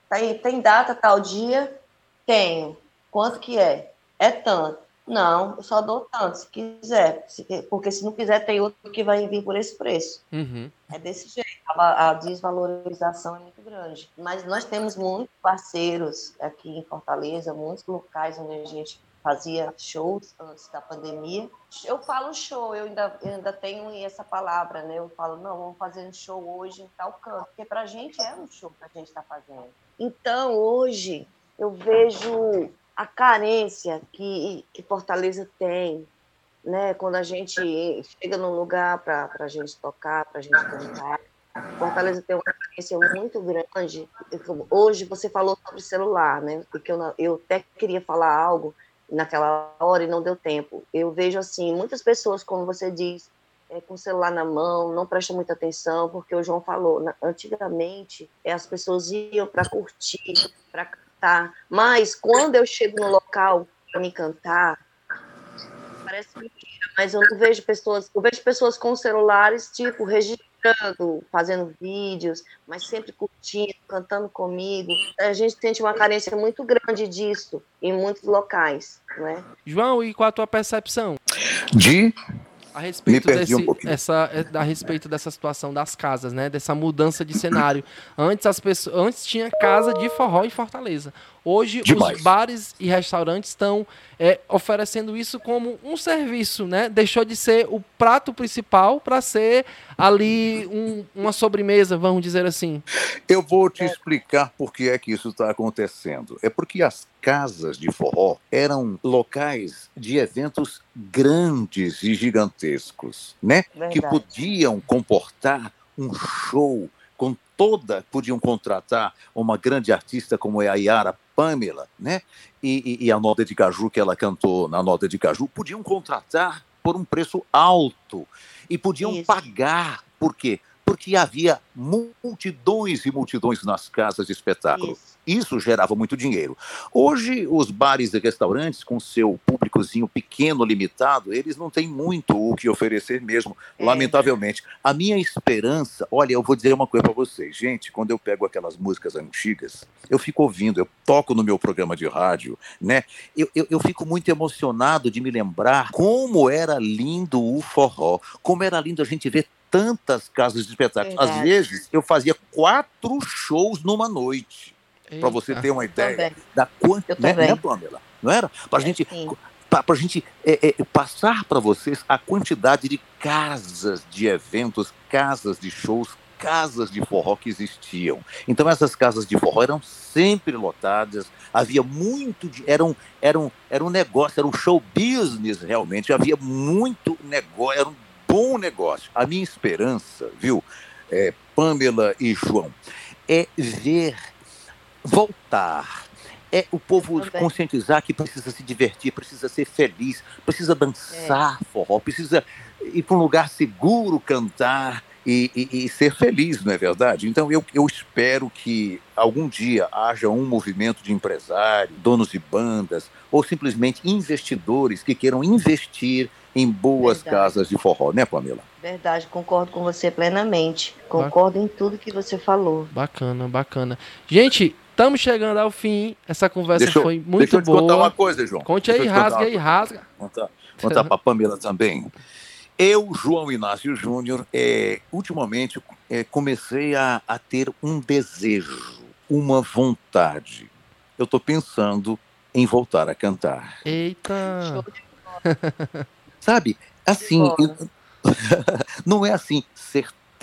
tem, tem data tal dia? Tenho. Quanto que é? É tanto. Não, eu só dou tanto, se quiser. Se, porque se não quiser, tem outro que vai vir por esse preço. Uhum. É desse jeito. A, a, desvalorização é muito grande. Mas nós temos muitos parceiros aqui em Fortaleza, muitos locais onde a gente fazia shows antes da pandemia. Eu falo show, eu ainda, eu ainda tenho essa palavra, né? Eu falo, não, vamos fazer um show hoje em tal canto. Porque para a gente é um show que a gente está fazendo. Então, hoje, eu vejo a carência que, que Fortaleza tem, né? Quando a gente chega num lugar para a gente tocar, para a gente cantar, Fortaleza tem uma carência muito grande. Hoje você falou sobre celular, né? Porque eu, eu até queria falar algo naquela hora e não deu tempo. Eu vejo assim muitas pessoas, como você diz, é, com o celular na mão, não prestam muita atenção, porque o João falou, na, antigamente é, as pessoas iam para curtir, para cantar, mas quando eu chego no local para me cantar, parece mentira, mas eu não vejo pessoas, eu vejo pessoas com celulares, tipo, registrando, fazendo vídeos, mas sempre curtindo, cantando comigo. A gente sente uma carência muito grande disso em muitos locais, né? João, e qual a tua percepção? De a respeito Me perdi um desse, pouquinho. essa, é, a respeito dessa situação das casas, né? Dessa mudança de cenário. Antes as pessoas, antes tinha casa de forró em Fortaleza. Hoje Demais. os bares e restaurantes estão é, oferecendo isso como um serviço, né? Deixou de ser o prato principal para ser ali um- uma sobremesa, vamos dizer assim. Eu vou te explicar por que é que isso está acontecendo. É porque as casas de forró eram locais de eventos grandes e gigantescos, né? Que Verdade. podiam comportar um show com toda, podiam contratar uma grande artista como é a Yara Pamela, né? E, e- e a nota de caju que ela cantou na nota de caju, podiam contratar por um preço alto e podiam Isso. pagar. Por quê? Porque havia multidões e multidões nas casas de espetáculo. Isso. Isso gerava muito dinheiro. Hoje, os bares e restaurantes, com seu públicozinho pequeno, limitado, eles não têm muito o que oferecer mesmo, É. lamentavelmente. A minha esperança, olha, eu vou dizer uma coisa para vocês. Gente, quando eu pego aquelas músicas antigas, eu fico ouvindo, eu toco no meu programa de rádio, né? Eu, eu, eu fico muito emocionado de me lembrar como era lindo o forró, como era lindo a gente ver tantas casas de espetáculo. Às Verdade. vezes, eu fazia quatro shows numa noite para você ter uma ideia Também. da quanto, Eu né, né, Pamela? Não era? Para É, gente, sim. para a gente é, é, passar para vocês a quantidade de casas de eventos, casas de shows, casas de forró que existiam. Então essas casas de forró eram sempre lotadas, havia muito, de, era, um, era, um, era um negócio, era um show business realmente, havia muito negócio, era um bom negócio. A minha esperança, viu, é, Pamela e João, é ver voltar. É o povo Também. conscientizar que precisa se divertir, precisa ser feliz, precisa dançar forró, precisa ir para um lugar seguro, cantar e, e- e ser feliz, não é verdade? Então eu, eu espero que algum dia haja um movimento de empresários, donos de bandas, ou simplesmente investidores que queiram investir em boas Verdade. casas de forró, né, Pamela? Verdade, concordo com você plenamente. Concordo em tudo que você falou. Bacana, bacana. Gente, estamos chegando ao fim. Essa conversa Deixa foi Deixa muito eu te contar uma boa. coisa, João. Conte aí, Deixa contar rasga aí, rasga. contar, contar para a Pamela também. Eu, João Inácio Júnior, é, ultimamente é, comecei a, a ter um desejo, uma vontade. Eu estou pensando em voltar a cantar. Eita. Show de Sabe? Assim, não é assim,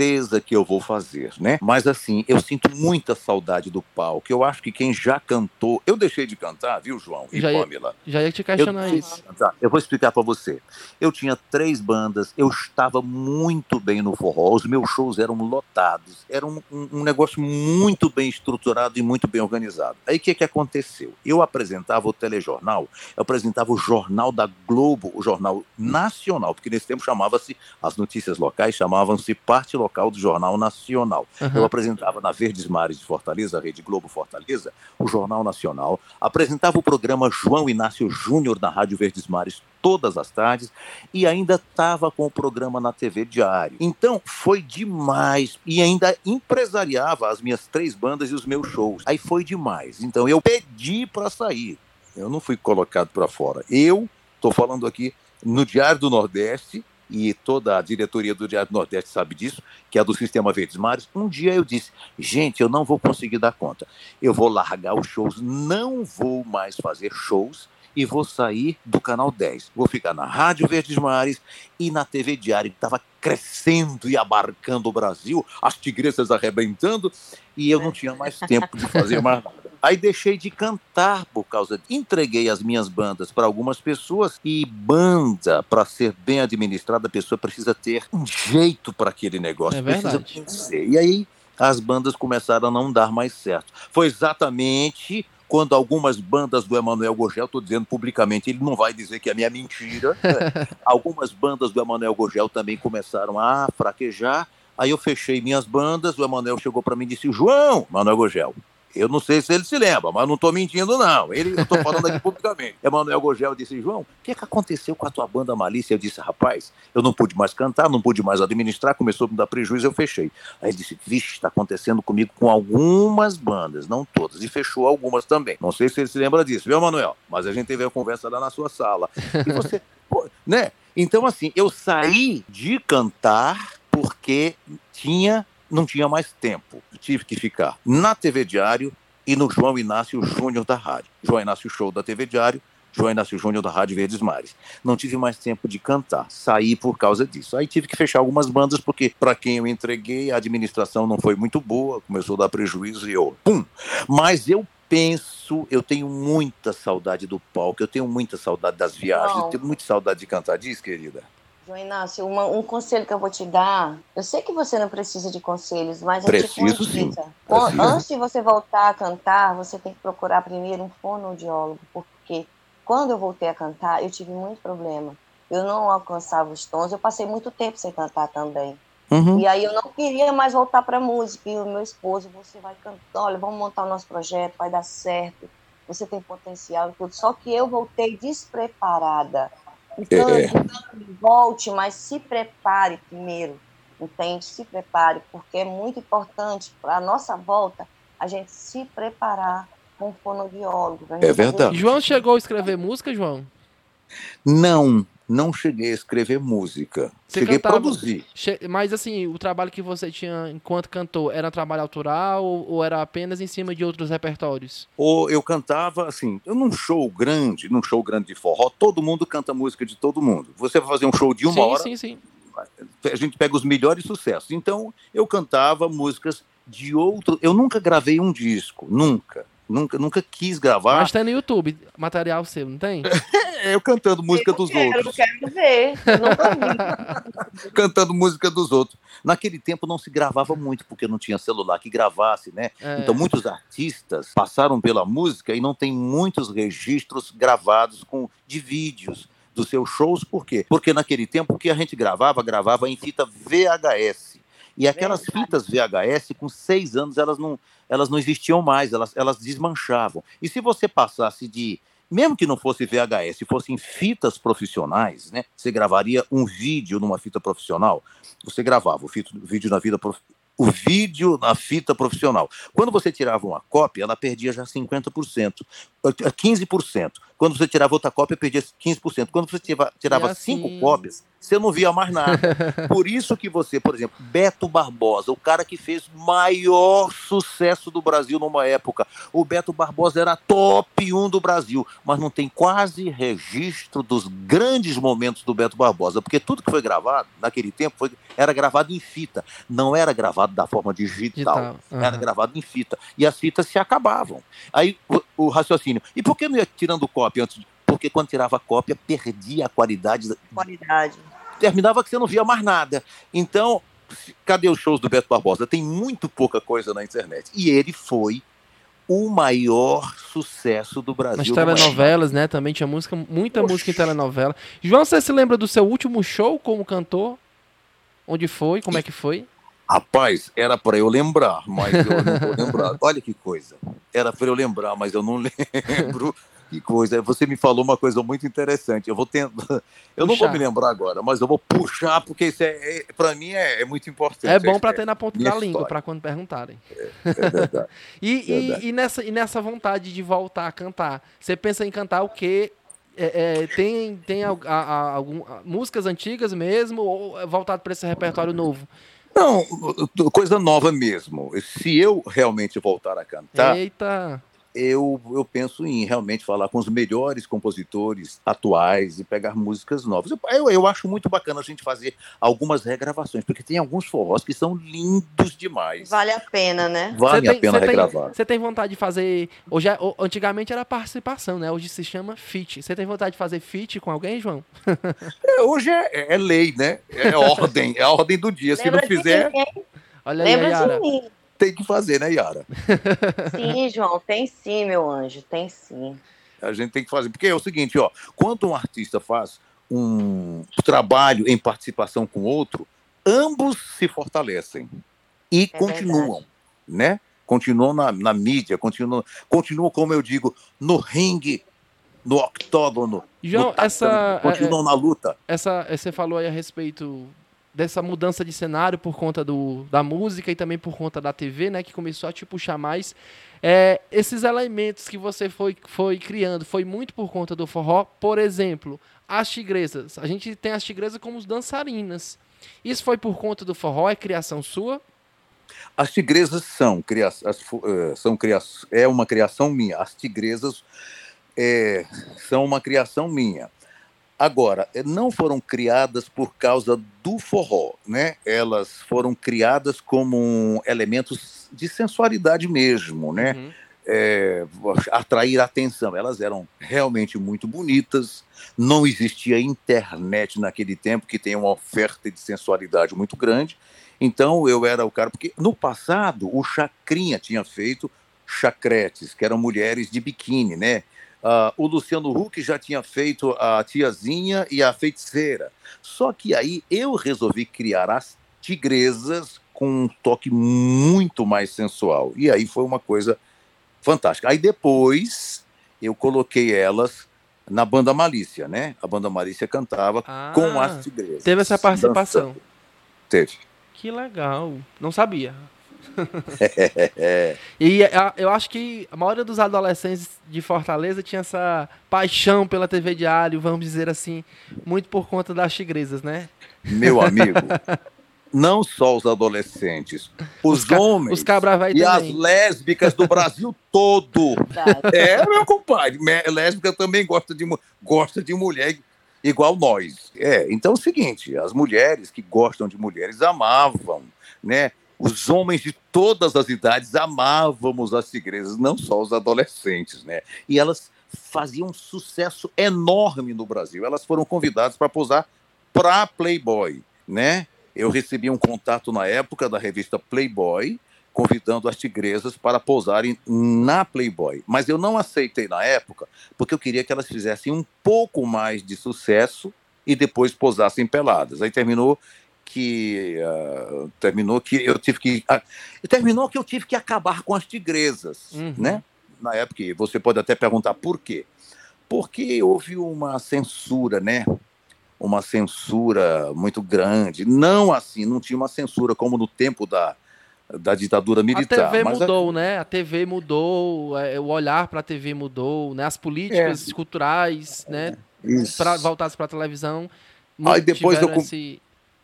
certeza que eu vou fazer, né? Mas assim, eu sinto muita saudade do palco. Eu acho que quem já cantou. Eu deixei de cantar, viu, João? E Já ia- Pamela? Já ia te Eu, questionar isso. Tá, eu vou explicar para você. Eu tinha três bandas, eu estava muito bem no forró, os meus shows eram lotados, era um, um- um negócio muito bem estruturado e muito bem organizado. Aí o que, que aconteceu? Eu apresentava o telejornal, eu apresentava o Jornal da Globo, o Jornal Nacional, porque nesse tempo chamava-se, as notícias locais chamavam-se parte local do Jornal Nacional. Eu Aham. apresentava na Verdes Mares de Fortaleza, a Rede Globo Fortaleza, o Jornal Nacional, apresentava o programa João Inácio Júnior na Rádio Verdes Mares todas as tardes e ainda estava com o programa na TV Diário. Então foi demais e ainda empresariava as minhas três bandas e os meus shows. Aí foi demais. Então eu pedi para sair. Eu não fui colocado para fora. Eu estou falando aqui no Diário do Nordeste e toda a diretoria do Diário do Nordeste sabe disso, que é do Sistema Verdes Mares. Um dia eu disse, gente, eu não vou conseguir dar conta. Eu vou largar os shows, não vou mais fazer shows e vou sair do Canal 10. Vou ficar na Rádio Verdes Mares e na TV Diário, que estava crescendo e abarcando o Brasil, as tigresas arrebentando, e eu não tinha mais tempo de fazer mais nada. Aí deixei de cantar por causa. Entreguei as minhas bandas para algumas pessoas e banda, para ser bem administrada, a pessoa precisa ter um jeito para aquele negócio. É precisa vencer. E aí as bandas começaram a não dar mais certo. Foi exatamente quando algumas bandas do Emanuel Gogel, estou dizendo publicamente, ele não vai dizer que é minha mentira, né? algumas bandas do Emanuel Gogel também começaram a fraquejar. Aí eu fechei minhas bandas, o Emanuel chegou para mim e disse: João, Emanuel Gogel, eu não sei se ele se lembra, mas não estou mentindo, não. Ele, eu estou falando aqui publicamente. Emanuel Gogel disse: João, o que, é que aconteceu com a tua banda Malícia? Eu disse: rapaz, eu não pude mais cantar, não pude mais administrar, começou a me dar prejuízo, eu fechei. Aí ele disse: vixe, está acontecendo comigo com algumas bandas, não todas, e fechou algumas também. Não sei se ele se lembra disso, viu, Emanuel? Mas a gente teve a conversa lá na sua sala. E você, pô, né? Então, assim, eu saí de cantar porque tinha não tinha mais tempo. Tive que ficar na TV Diário e no João Inácio Júnior da rádio. João Inácio Show da TV Diário, João Inácio Júnior da Rádio Verdes Mares. Não tive mais tempo de cantar, saí por causa disso. Aí tive que fechar algumas bandas, porque para quem eu entreguei, a administração não foi muito boa, começou a dar prejuízo e eu, pum! Mas eu penso, eu tenho muita saudade do palco, eu tenho muita saudade das viagens, eu tenho muita saudade de cantar. Diz, querida. João Inácio, uma- um conselho que eu vou te dar. Eu sei que você não precisa de conselhos, mas a Preciso. Preciso. Antes de você voltar a cantar, você tem que procurar primeiro um fonoaudiólogo, porque quando eu voltei a cantar, eu tive muito problema. Eu não alcançava os tons, eu passei muito tempo sem cantar também. Uhum. E aí eu não queria mais voltar para música. E o meu esposo, você vai cantar, olha, vamos montar o nosso projeto, vai dar certo. Você tem potencial e tudo. Só que eu voltei despreparada. Então, É. eu digo, volte, mas se prepare primeiro, entende? Se prepare, porque é muito importante para a nossa volta a gente se preparar com um fonoaudiólogo. pra gente É fazer verdade. João chegou a escrever música, João? Não, não cheguei a escrever música. Você cheguei cantava? a produzir. Mas assim, o trabalho que você tinha enquanto cantor era um trabalho autoral ou, ou era apenas em cima de outros repertórios? Ou eu cantava, assim, eu num show grande, num show grande de forró, todo mundo canta música de todo mundo. Você vai fazer um show de uma sim, hora, sim, sim. a gente pega os melhores sucessos. Então, eu cantava músicas de outro. Eu nunca gravei um disco, nunca. Nunca, nunca quis gravar. Mas tem no YouTube material seu, não tem? É, eu cantando música dos eu quero, outros. Eu quero ver, eu. Cantando música dos outros. Naquele tempo não se gravava muito, porque não tinha celular que gravasse, né? É. Então, muitos artistas passaram pela música e não tem muitos registros gravados com, de vídeos dos seus shows. Por quê? Porque naquele tempo o que a gente gravava, gravava em fita VHS. E aquelas Verdade. fitas VHS, com seis anos, elas não, elas não existiam mais, elas, elas desmanchavam. E se você passasse de. Mesmo que não fosse VHS, se fossem fitas profissionais, né? Você gravaria um vídeo numa fita profissional. Você gravava o, fito- o vídeo na vida prof- o vídeo na fita profissional. Quando você tirava uma cópia, ela perdia já 50%, eh, 15%. Quando você tirava outra cópia, perdia 15%. Quando você tirava, tirava assim- cinco cópias, você não via mais nada. Por isso que você, por exemplo, Beto Barbosa, o cara que fez maior sucesso do Brasil numa época. O Beto Barbosa era top 1 do Brasil, mas não tem quase registro dos grandes momentos do Beto Barbosa, porque tudo que foi gravado naquele tempo foi, era gravado em fita, não era gravado da forma digital. Digital, Era aham. gravado em fita. E as fitas se acabavam. Aí o, o raciocínio. E por que não ia tirando cópia antes? de- Porque quando tirava cópia, perdia a qualidade da- Qualidade. terminava que você não via mais nada. Então, cadê os shows do Beto Barbosa? Tem muito pouca coisa na internet. E ele foi o maior sucesso do Brasil. Nas telenovelas, né? Também tinha música, muita música em telenovela. João, você se lembra do seu último show como cantor? Onde foi? Como é que foi? Rapaz, era para eu lembrar, mas eu não vou lembrar. Olha que coisa. Era para eu lembrar, mas eu não lembro. Que coisa. Você me falou uma coisa muito interessante. Eu vou tentar. Eu não vou Puxar. me lembrar agora, mas eu vou puxar, porque isso é, é para mim é, é muito importante. É bom para ter na ponta da língua, para quando perguntarem. É verdade. E, e- Verdade. e nessa, e nessa vontade de voltar a cantar, você pensa em cantar o quê? É, é, tem tem al- a- a- algum, a- músicas antigas mesmo ou é voltado para esse repertório novo? Não, coisa nova mesmo. Se eu realmente voltar a cantar, Eita, eu, eu penso em realmente falar com os melhores compositores atuais e pegar músicas novas. Eu, eu acho muito bacana a gente fazer algumas regravações, porque tem alguns forrós que são lindos demais. Vale a pena, né? Vale Você a pena regravar. Você tem vontade de fazer. Hoje é- antigamente era participação, né? Hoje se chama feat. Você tem vontade de fazer feat com alguém, João? É, hoje é, é- é lei, né? É ordem, é a ordem do dia. Se não Lembra fizer? Olha aí, Lembra Yara. de mim. Tem que fazer, né, Yara? Sim, João, tem sim, meu anjo, tem sim. A gente tem que fazer. Porque é o seguinte, ó, quando um artista faz um trabalho em participação com outro, ambos se fortalecem e É continuam, né? Continuam na, na mídia, continuam, continuam, como eu digo, no ringue, no octógono, João, no tatame, essa, continuam na luta. essa, você falou aí a respeito dessa mudança de cenário por conta do, da música e também por conta da TV, né, que começou a te puxar mais. É, esses elementos que você foi, foi criando, foi muito por conta do forró? Por exemplo, as tigresas. A gente tem as tigresas como os dançarinas. Isso foi por conta do forró? É criação sua? As tigresas são, cria, as fu- eh, são cria, é uma criação minha. As tigresas eh, são uma criação minha. Agora, eh, não foram criadas por causa do forró, né? Elas foram criadas como um elementos de sensualidade mesmo, né? Uhum. é, atrair atenção. Elas eram realmente muito bonitas. Não existia internet naquele tempo que tem uma oferta de sensualidade muito grande. Então eu era o cara porque no passado o Chacrinha tinha feito chacretes, que eram mulheres de biquíni, né? Ah, o Luciano Huck já tinha feito a tiazinha e a feiticeira. Só que aí eu resolvi criar as tigresas com um toque muito mais sensual. E aí foi uma coisa fantástica. Aí depois eu coloquei elas na banda Malícia, né? A banda Malícia cantava Ah, com as tigresas. Teve essa participação. dançando. Teve. Que legal. Não sabia. É, E a- eu acho que a maioria dos adolescentes de Fortaleza tinha essa paixão pela TV Diário, vamos dizer assim, muito por conta das tigresas, né? meu amigo, não só os adolescentes, os, ca- homens Os e as lésbicas do Brasil todo. É, meu compadre, lésbica também gosta de, gosta de mulher igual nós. É, então é o seguinte, as mulheres que gostam de mulheres amavam, né? Os homens de todas as idades amávamos as tigresas, não só os adolescentes, né? E elas faziam um sucesso enorme no Brasil. Elas foram convidadas para posar para Playboy, né? Eu recebi um contato na época da revista Playboy, convidando as tigresas para posarem na Playboy. Mas eu não aceitei na época, porque eu queria que elas fizessem um pouco mais de sucesso e depois posassem peladas. Aí terminou que ah, terminou que eu tive que ah, terminou que eu tive que acabar com as tigresas, Uhum. né? Na época, você pode até perguntar por quê? Porque houve uma censura, né? Uma censura muito grande. Não assim, não tinha uma censura como no tempo da, da ditadura militar. a TV mudou, né? A TV mudou, é, o olhar para a TV mudou, né? As políticas culturais, né? Isso. Pra, voltadas para a televisão. Aí depois eu esse-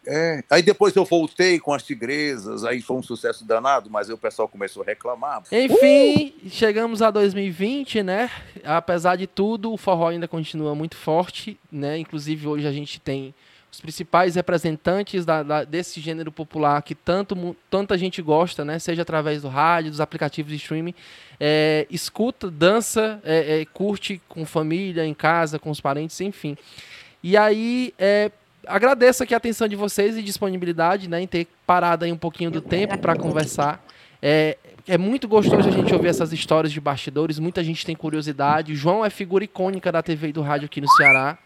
É. Aí depois eu voltei com as tigresas, aí foi um sucesso danado, mas aí o pessoal começou a reclamar. Enfim, chegamos a 2020, né? Apesar de tudo, o forró ainda continua muito forte, né? Inclusive hoje a gente tem os principais representantes da- da- desse gênero popular que tanto, tanta gente gosta, né? Seja através do rádio, dos aplicativos de streaming, é, escuta, dança, é, é, curte com família, em casa, com os parentes, enfim. E aí, é, agradeço aqui a atenção de vocês e disponibilidade, né, em ter parado aí um pouquinho do tempo para conversar. É, é muito gostoso a gente ouvir essas histórias de bastidores, muita gente tem curiosidade. O João é figura icônica da TV e do rádio aqui no Ceará.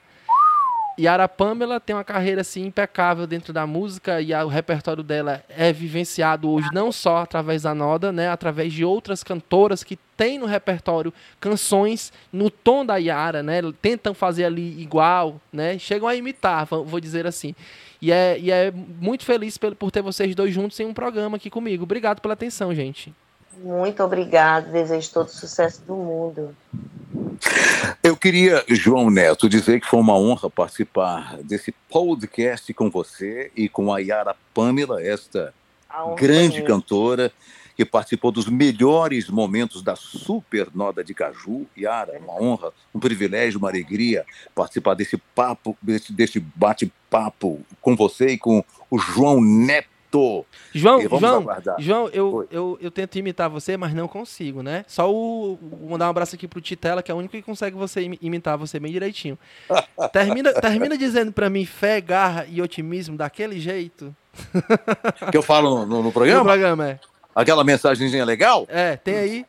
E a Ara Pamela tem uma carreira assim impecável dentro da música e a- o repertório dela é vivenciado hoje não só através da Noda, né, através de outras cantoras que têm no repertório canções no tom da Yara, né, tentam fazer ali igual, né, chegam a imitar, vou dizer assim. E é, e é muito feliz por ter vocês dois juntos em um programa aqui comigo. Obrigado pela atenção, gente. Muito obrigado, desejo todo o sucesso do mundo. Eu queria, João Neto, dizer que foi uma honra participar desse podcast com você e com a Yara Pamela, esta grande minha. cantora que participou dos melhores momentos da Super Noda de Caju. Yara, é uma honra, um privilégio, uma alegria participar desse papo, desse, desse bate-papo com você e com o João Neto. João, João, João eu, eu, eu tento imitar você, mas não consigo, né? Só o. Mandar um abraço aqui pro Titela, que é o único que consegue você imitar você bem direitinho. termina, termina dizendo para mim fé, garra e otimismo daquele jeito. Que eu falo no, no programa? No programa, é. Aquela mensagenzinha legal? É, tem aí.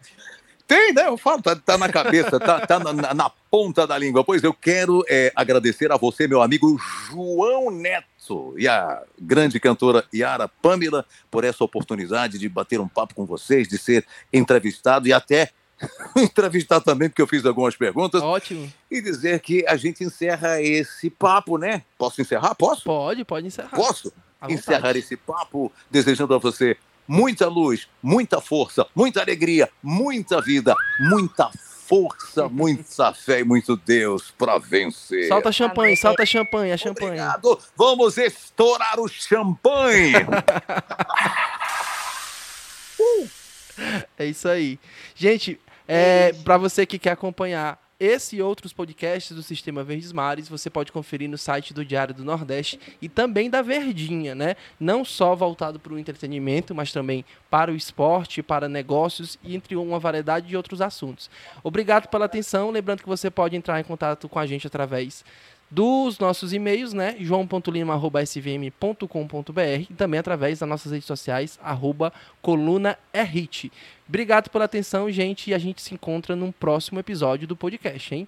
Tem, né? Eu falo, tá, tá na cabeça, tá, tá na, na, ponta da língua. Pois eu quero é, agradecer a você, meu amigo João Neto, e a grande cantora Yara Pamela, por essa oportunidade de bater um papo com vocês, de ser entrevistado e até entrevistar também, porque eu fiz algumas perguntas. Ótimo. E dizer que a gente encerra esse papo, né? Posso encerrar? Posso? Pode, pode encerrar. Posso? Encerrar esse papo desejando a você muita luz, muita força, muita alegria, muita vida, muita força, muita fé e muito Deus para vencer. Solta champanhe, solta champanhe, a champanhe. Obrigado. Vamos estourar o champanhe. uh. É isso aí. Gente, é, para você que quer acompanhar esse e outros podcasts do Sistema Verdes Mares você pode conferir no site do Diário do Nordeste e também da Verdinha, né? Não só voltado para o entretenimento, mas também para o esporte, para negócios e entre uma variedade de outros assuntos. Obrigado pela atenção. Lembrando que você pode entrar em contato com a gente através dos nossos e-mails, né? joão.lima.svm.com.br e também através das nossas redes sociais, arroba coluna Obrigado pela atenção, gente, e a gente se encontra num próximo episódio do podcast, hein?